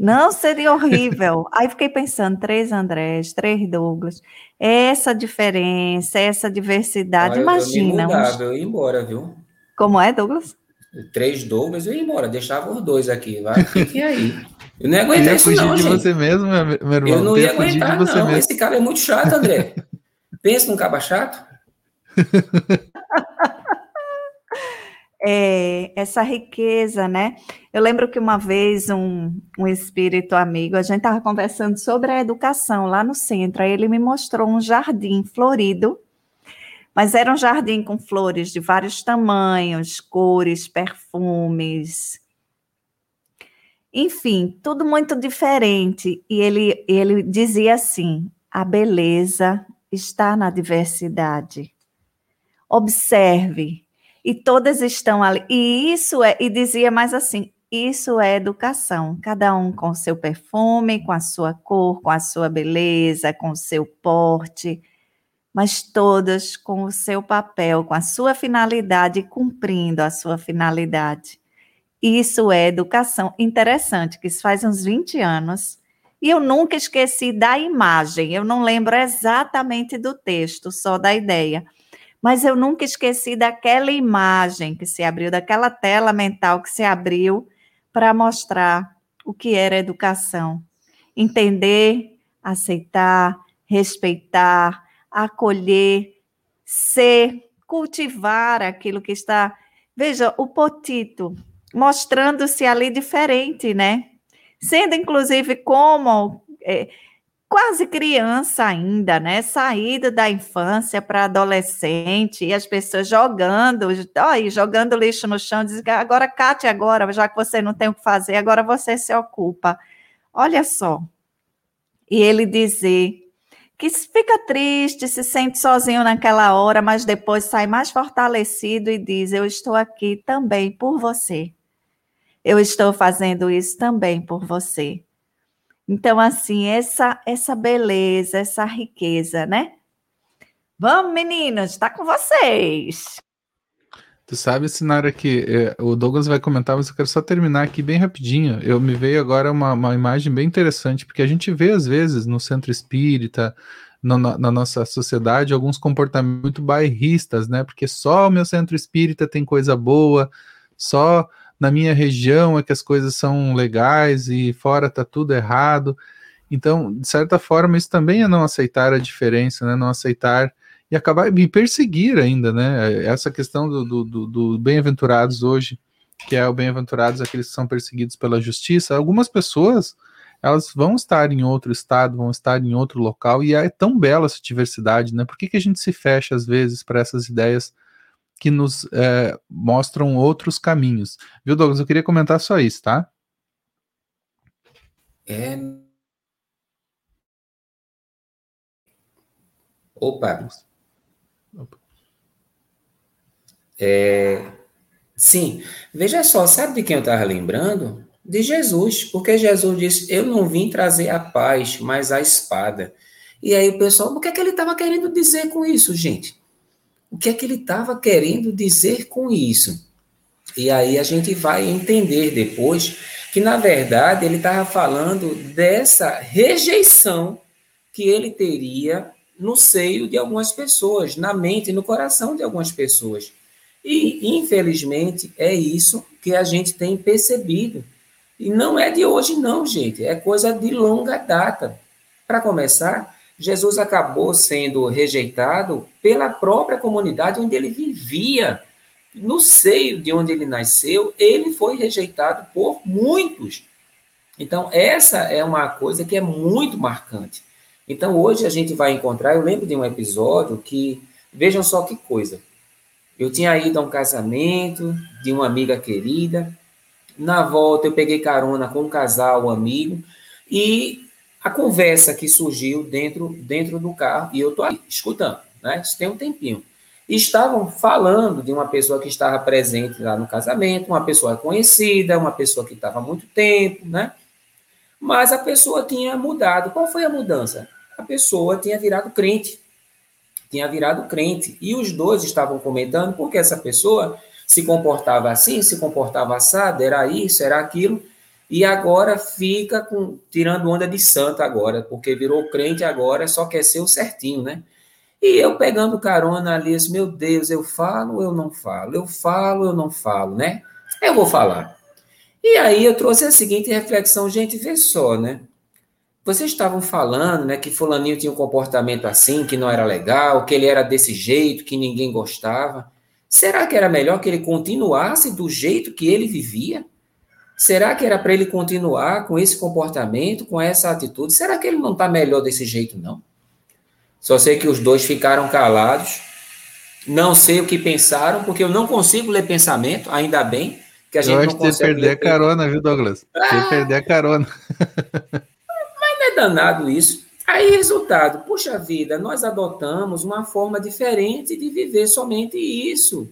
Não, seria horrível. Aí fiquei pensando, três Andrés, três Douglas. Essa diferença, essa diversidade, Olha, imagina. Eu, me mudava, eu ia embora, viu? Como é, Douglas? Três Douglas, eu ia embora, deixava os dois aqui, vai, fiquem aí. Eu não ia aguentar isso, não, de gente. você mesmo, meu irmão. Eu não ia aguentar, não. Mesmo. Esse cara é muito chato, André. Pensa num caba chato. É, essa riqueza, né? Eu lembro que uma vez um, um espírito amigo, a gente estava conversando sobre a educação lá no centro, aí ele me mostrou um jardim florido, mas era um jardim com flores de vários tamanhos, cores, perfumes, enfim, tudo muito diferente. E ele, ele dizia assim: a beleza está na diversidade. Observe, e todas estão ali. E isso é, e dizia mais assim: isso é educação, cada um com seu perfume, com a sua cor, com a sua beleza, com o seu porte, mas todas com o seu papel, com a sua finalidade, cumprindo a sua finalidade. Isso é educação. Interessante, que isso faz uns 20 anos. E eu nunca esqueci da imagem. Eu não lembro exatamente do texto, só da ideia. Mas eu nunca esqueci daquela imagem que se abriu, daquela tela mental que se abriu para mostrar o que era educação. Entender, aceitar, respeitar, acolher, ser, cultivar aquilo que está. Veja, o potito, mostrando-se ali diferente, né? Sendo inclusive como é, quase criança ainda, né? Saída da infância para adolescente e as pessoas jogando, ó, jogando lixo no chão, dizem agora cate agora, já que você não tem o que fazer, agora você se ocupa. Olha só. E ele dizer que fica triste, se sente sozinho naquela hora, mas depois sai mais fortalecido e diz: Eu estou aqui também por você eu estou fazendo isso também por você. Então, assim, essa, essa beleza, essa riqueza, né? Vamos, meninos, está com vocês. Tu sabe, Sinara, que é, o Douglas vai comentar, mas eu quero só terminar aqui bem rapidinho. Eu me veio agora uma, uma imagem bem interessante, porque a gente vê, às vezes, no centro espírita, no, na, na, nossa sociedade, alguns comportamentos muito bairristas, né? Porque só o meu centro espírita tem coisa boa, só na minha região é que as coisas são legais e fora tá tudo errado. Então, de certa forma, isso também é não aceitar a diferença, né? Não aceitar e acabar me perseguir ainda, né? Essa questão do, do, do, do bem-aventurados hoje, que é o bem-aventurados aqueles que são perseguidos pela justiça. Algumas pessoas elas vão estar em outro estado, vão estar em outro local, e é tão bela essa diversidade, né? Por que, que a gente se fecha às vezes para essas ideias que nos é, mostram outros caminhos. Viu, Douglas? Eu queria comentar só isso, tá? É. Opa. Opa. É... Sim, veja só, sabe de quem eu estava lembrando? De Jesus, porque Jesus disse: Eu não vim trazer a paz, mas a espada. E aí o pessoal, o que é que ele estava querendo dizer com isso, gente? O que é que ele estava querendo dizer com isso. E aí a gente vai entender depois que, na verdade, ele estava falando dessa rejeição que ele teria no seio de algumas pessoas, na mente e no coração de algumas pessoas. E, infelizmente, é isso que a gente tem percebido. E não é de hoje, não, gente, é coisa de longa data. Para começar, Jesus acabou sendo rejeitado pela própria comunidade onde ele vivia. No seio de onde ele nasceu, ele foi rejeitado por muitos. Então, essa é uma coisa que é muito marcante. Então, hoje a gente vai encontrar. Eu lembro de um episódio que, vejam só que coisa. Eu tinha ido a um casamento de uma amiga querida. Na volta, eu peguei carona com um casal, um amigo, e a conversa que surgiu dentro, dentro do carro, e eu estou aí, escutando, né? Isso tem um tempinho. Estavam falando de uma pessoa que estava presente lá no casamento, uma pessoa conhecida, uma pessoa que estava há muito tempo, né? Mas a pessoa tinha mudado. Qual foi a mudança? a pessoa tinha virado crente. Tinha virado crente. E os dois estavam comentando porque essa pessoa se comportava assim, se comportava assado, era isso, era aquilo, e agora fica com tirando onda de santo agora, porque virou crente agora, só quer ser o certinho, né? E eu pegando carona ali, disse, meu Deus, eu falo, eu não falo, eu falo, eu não falo, né? Eu vou falar. E aí eu trouxe a seguinte reflexão, gente, vê só, né? Vocês estavam falando, né, que fulaninho tinha um comportamento assim, que não era legal, que ele era desse jeito, que ninguém gostava. Será que era melhor que ele continuasse do jeito que ele vivia? Será que era para ele continuar com esse comportamento, com essa atitude? Será que ele não está melhor desse jeito, não? Só sei que os dois ficaram calados. Não sei o que pensaram, porque eu não consigo ler pensamento, ainda bem que a gente eu acho não consegue. perder a carona, viu, Douglas? Ah, perder a carona. mas não é danado isso. Aí, resultado, puxa vida, nós adotamos uma forma diferente de viver somente isso.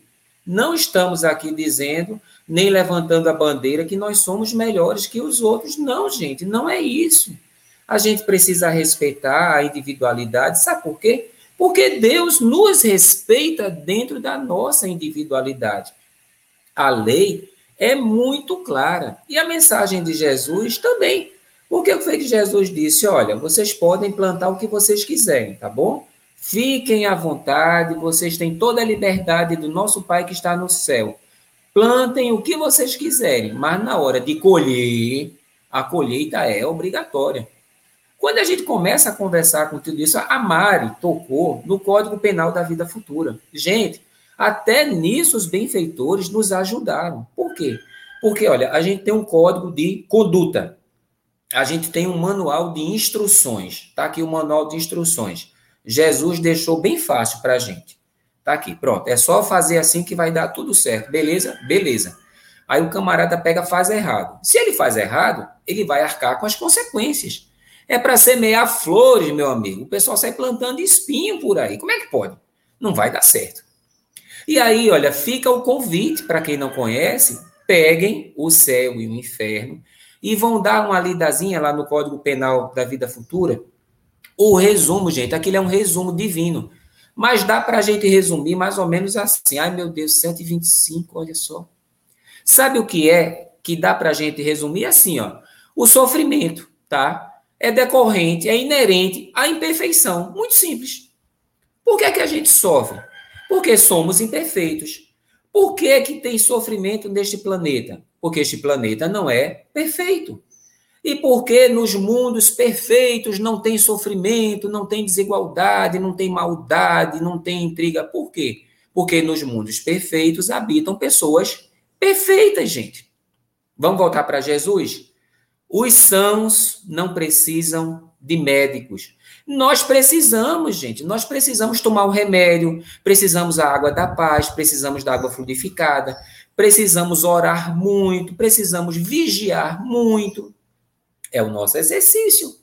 Não estamos aqui dizendo, nem levantando a bandeira que nós somos melhores que os outros. Não, gente, não é isso. A gente precisa respeitar a individualidade, sabe por quê? Porque Deus nos respeita dentro da nossa individualidade. A lei é muito clara. E a mensagem de Jesus também. O que foi que Jesus disse? Olha, vocês podem plantar o que vocês quiserem, tá bom? Fiquem à vontade, vocês têm toda a liberdade do nosso Pai que está no céu. Plantem o que vocês quiserem, mas na hora de colher, a colheita é obrigatória. Quando a gente começa a conversar com tudo isso, a Mari tocou no Código Penal da Vida Futura. Gente, até nisso os benfeitores nos ajudaram. Por quê? Porque, olha, a gente tem um código de conduta a gente tem um manual de instruções. Tá aqui o manual de instruções. Jesus deixou bem fácil para a gente. Tá aqui, pronto. É só fazer assim que vai dar tudo certo. Beleza? Beleza. Aí o camarada pega faz errado. Se ele faz errado, ele vai arcar com as consequências. É para semear flores, meu amigo. O pessoal sai plantando espinho por aí. Como é que pode? Não vai dar certo. E aí, olha, fica o convite para quem não conhece, peguem o céu e o inferno e vão dar uma lidazinha lá no Código Penal da Vida Futura. O resumo, gente, aquilo é um resumo divino. Mas dá para a gente resumir mais ou menos assim. Ai, meu Deus, 125, olha só. Sabe o que é que dá para a gente resumir assim, ó? O sofrimento, tá? É decorrente, é inerente à imperfeição. Muito simples. Por que, é que a gente sofre? Porque somos imperfeitos. Por que, que tem sofrimento neste planeta? Porque este planeta não é perfeito. E porque nos mundos perfeitos não tem sofrimento, não tem desigualdade, não tem maldade, não tem intriga. Por quê? Porque nos mundos perfeitos habitam pessoas perfeitas, gente. Vamos voltar para Jesus? Os sãos não precisam de médicos. Nós precisamos, gente, nós precisamos tomar o remédio, precisamos da água da paz, precisamos da água fluidificada, precisamos orar muito, precisamos vigiar muito. É o nosso exercício.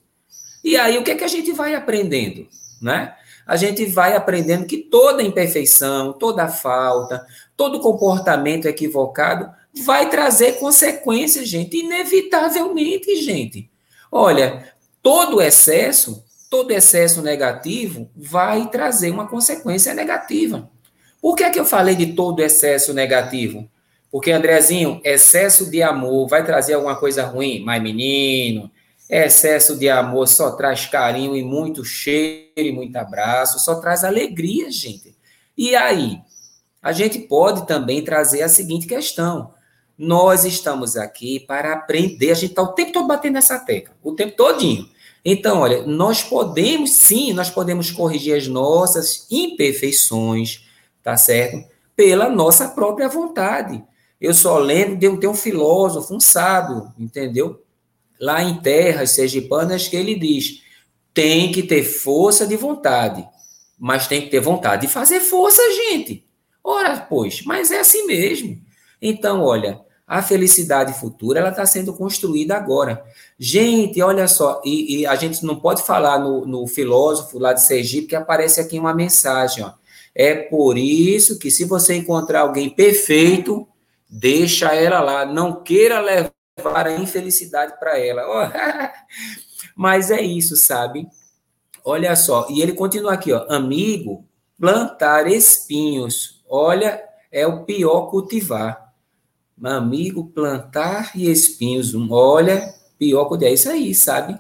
E aí o que é que a gente vai aprendendo, né? A gente vai aprendendo que toda imperfeição, toda falta, todo comportamento equivocado vai trazer consequências, gente, inevitavelmente, gente. Olha, todo excesso todo excesso negativo vai trazer uma consequência negativa. Por que, é que eu falei de todo excesso negativo? Porque, Andrezinho, excesso de amor vai trazer alguma coisa ruim? Mas, menino, excesso de amor só traz carinho e muito cheiro e muito abraço, só traz alegria, gente. E aí? A gente pode também trazer a seguinte questão. Nós estamos aqui para aprender, a gente está o tempo todo batendo nessa tecla, o tempo todinho. Então, olha, nós podemos, sim, nós podemos corrigir as nossas imperfeições, tá certo? Pela nossa própria vontade. Eu só lembro de ter um filósofo, um sábio, entendeu? Lá em terras sergipanas, que ele diz: tem que ter força de vontade, mas tem que ter vontade de fazer força, gente. Ora, pois, mas é assim mesmo. Então, olha, a felicidade futura ela está sendo construída agora. Gente, olha só, e, e, a gente não pode falar no, no filósofo lá de Sergipe que aparece aqui uma mensagem. Ó. É por isso que se você encontrar alguém perfeito, deixa ela lá. Não queira levar a infelicidade para ela. Mas é isso, sabe? Olha só, e ele continua aqui, ó. Amigo, plantar espinhos. Olha, é o pior cultivar. Amigo, plantar e espinhos. Olha, pior cultivar. É isso aí, sabe?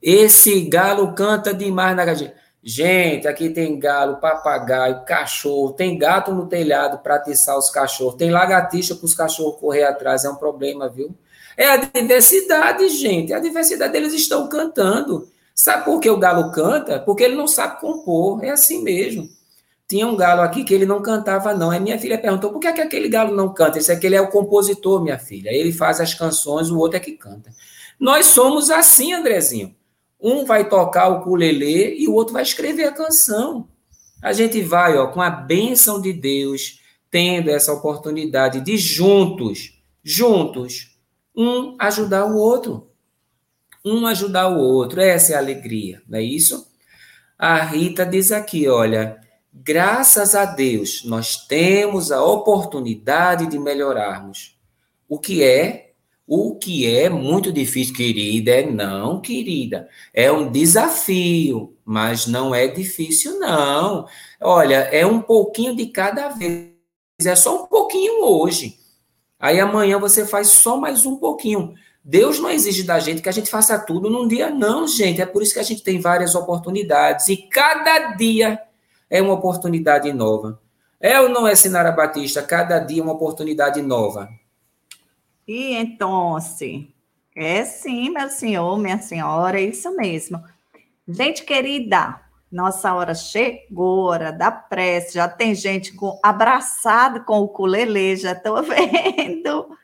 Esse galo canta demais na gatinha. Gente, aqui tem galo, papagaio, cachorro, tem gato no telhado para atiçar os cachorros, tem lagartixa para os cachorros correr atrás, é um problema, viu? É a diversidade, gente. A diversidade, eles estão cantando. Sabe por que o galo canta? Porque ele não sabe compor. É assim mesmo. Tinha um galo aqui que ele não cantava, não. Aí minha filha perguntou: por que, é que aquele galo não canta? Isso é que ele é o compositor, minha filha. Ele faz as canções, o outro é que canta. Nós somos assim, Andrezinho. Um vai tocar o ukulele e o outro vai escrever a canção. A gente vai, ó, com a bênção de Deus, tendo essa oportunidade de juntos, juntos, um ajudar o outro. Um ajudar o outro. Essa é a alegria, não é isso? A Rita diz aqui, olha, graças a Deus, nós temos a oportunidade de melhorarmos. O que é o que é muito difícil, querida, é não, querida. É um desafio, mas não é difícil, não. Olha, é um pouquinho de cada vez. É só um pouquinho hoje. Aí amanhã você faz só mais um pouquinho. Deus não exige da gente que a gente faça tudo num dia, não, gente. É por isso que a gente tem várias oportunidades. E cada dia é uma oportunidade nova. É ou não é, Sinara Batista? Cada dia é uma oportunidade nova. E então, é sim, meu senhor, minha senhora, é isso mesmo. Gente querida, nossa hora chegou, hora da prece, já tem gente com, abraçado com o culelê, já estou vendo.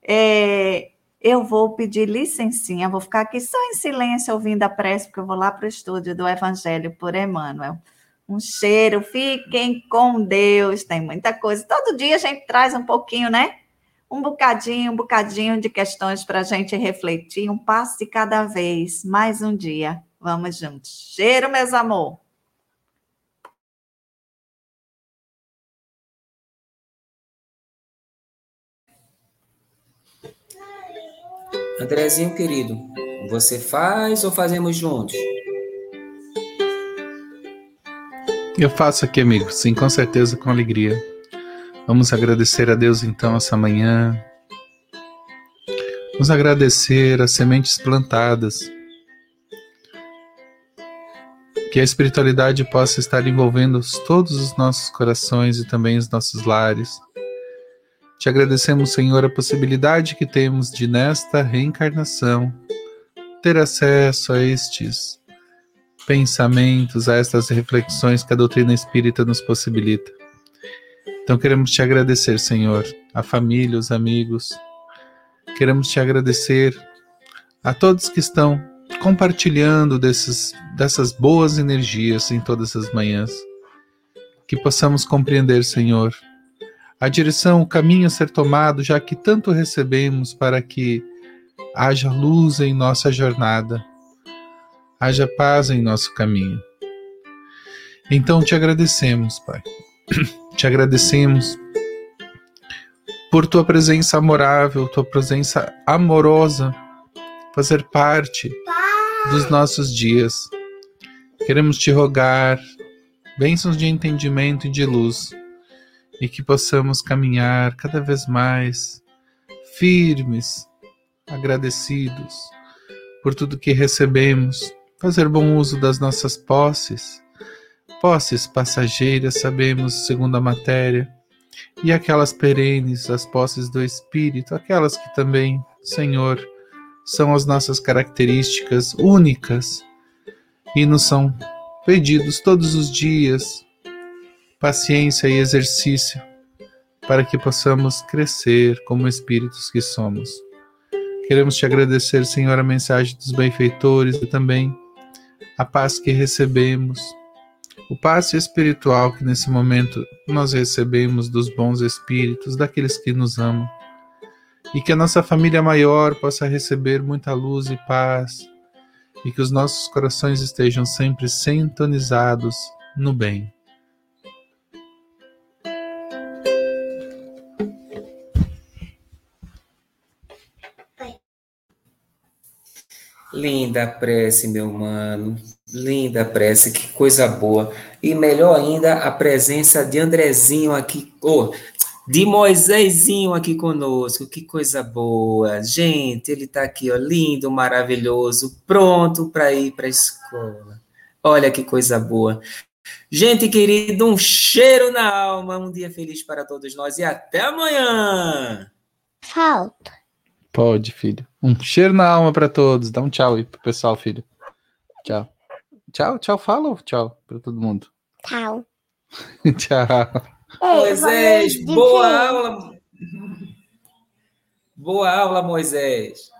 É, eu vou pedir licencinha, vou ficar aqui só em silêncio ouvindo a prece, porque eu vou lá para o estúdio do Evangelho por Emmanuel. Um cheiro, fiquem com Deus, tem muita coisa. Todo dia a gente traz um pouquinho, né? Um bocadinho, um bocadinho de questões para a gente refletir, um passo de cada vez, mais um dia. Vamos juntos. Cheiro, meus amor. Andrezinho querido, você faz ou fazemos juntos? Eu faço aqui, amigo, sim, com certeza, com alegria. Vamos agradecer a Deus então essa manhã. Vamos agradecer as sementes plantadas. Que a espiritualidade possa estar envolvendo todos os nossos corações e também os nossos lares. Te agradecemos, Senhor, a possibilidade que temos de, nesta reencarnação, ter acesso a estes pensamentos, a estas reflexões que a doutrina espírita nos possibilita. Então queremos te agradecer, Senhor, a família, os amigos. Queremos te agradecer a todos que estão compartilhando desses, dessas boas energias em todas as manhãs. Que possamos compreender, Senhor, a direção, o caminho a ser tomado, já que tanto recebemos para que haja luz em nossa jornada, haja paz em nosso caminho. Então te agradecemos, Pai. Te agradecemos por tua presença amorável, tua presença amorosa, fazer parte dos nossos dias. Queremos te rogar bênçãos de entendimento e de luz e que possamos caminhar cada vez mais firmes, agradecidos por tudo que recebemos, fazer bom uso das nossas posses posses passageiras, sabemos, segundo a matéria, e aquelas perenes, as posses do Espírito, aquelas que também, Senhor, são as nossas características únicas e nos são pedidos todos os dias paciência e exercício para que possamos crescer como espíritos que somos. Queremos te agradecer, Senhor, a mensagem dos benfeitores e também a paz que recebemos o passe espiritual que nesse momento nós recebemos dos bons espíritos, daqueles que nos amam, e que a nossa família maior possa receber muita luz e paz, e que os nossos corações estejam sempre sintonizados no bem. Linda prece, meu mano. Linda prece, que coisa boa. E melhor ainda, a presença de Andrezinho aqui, oh, de Moisésinho aqui conosco, que coisa boa. Gente, ele está aqui, ó, lindo, maravilhoso, pronto para ir para a escola. Olha que coisa boa. Gente querido, um cheiro na alma, um dia feliz para todos nós e até amanhã. Falta. Pode, filho. Um cheiro na alma para todos. Dá um tchau aí pro pessoal, filho. Tchau. Tchau, tchau, fala tchau para todo mundo. Tchau. tchau. Moisés, boa aula. Boa aula, Moisés.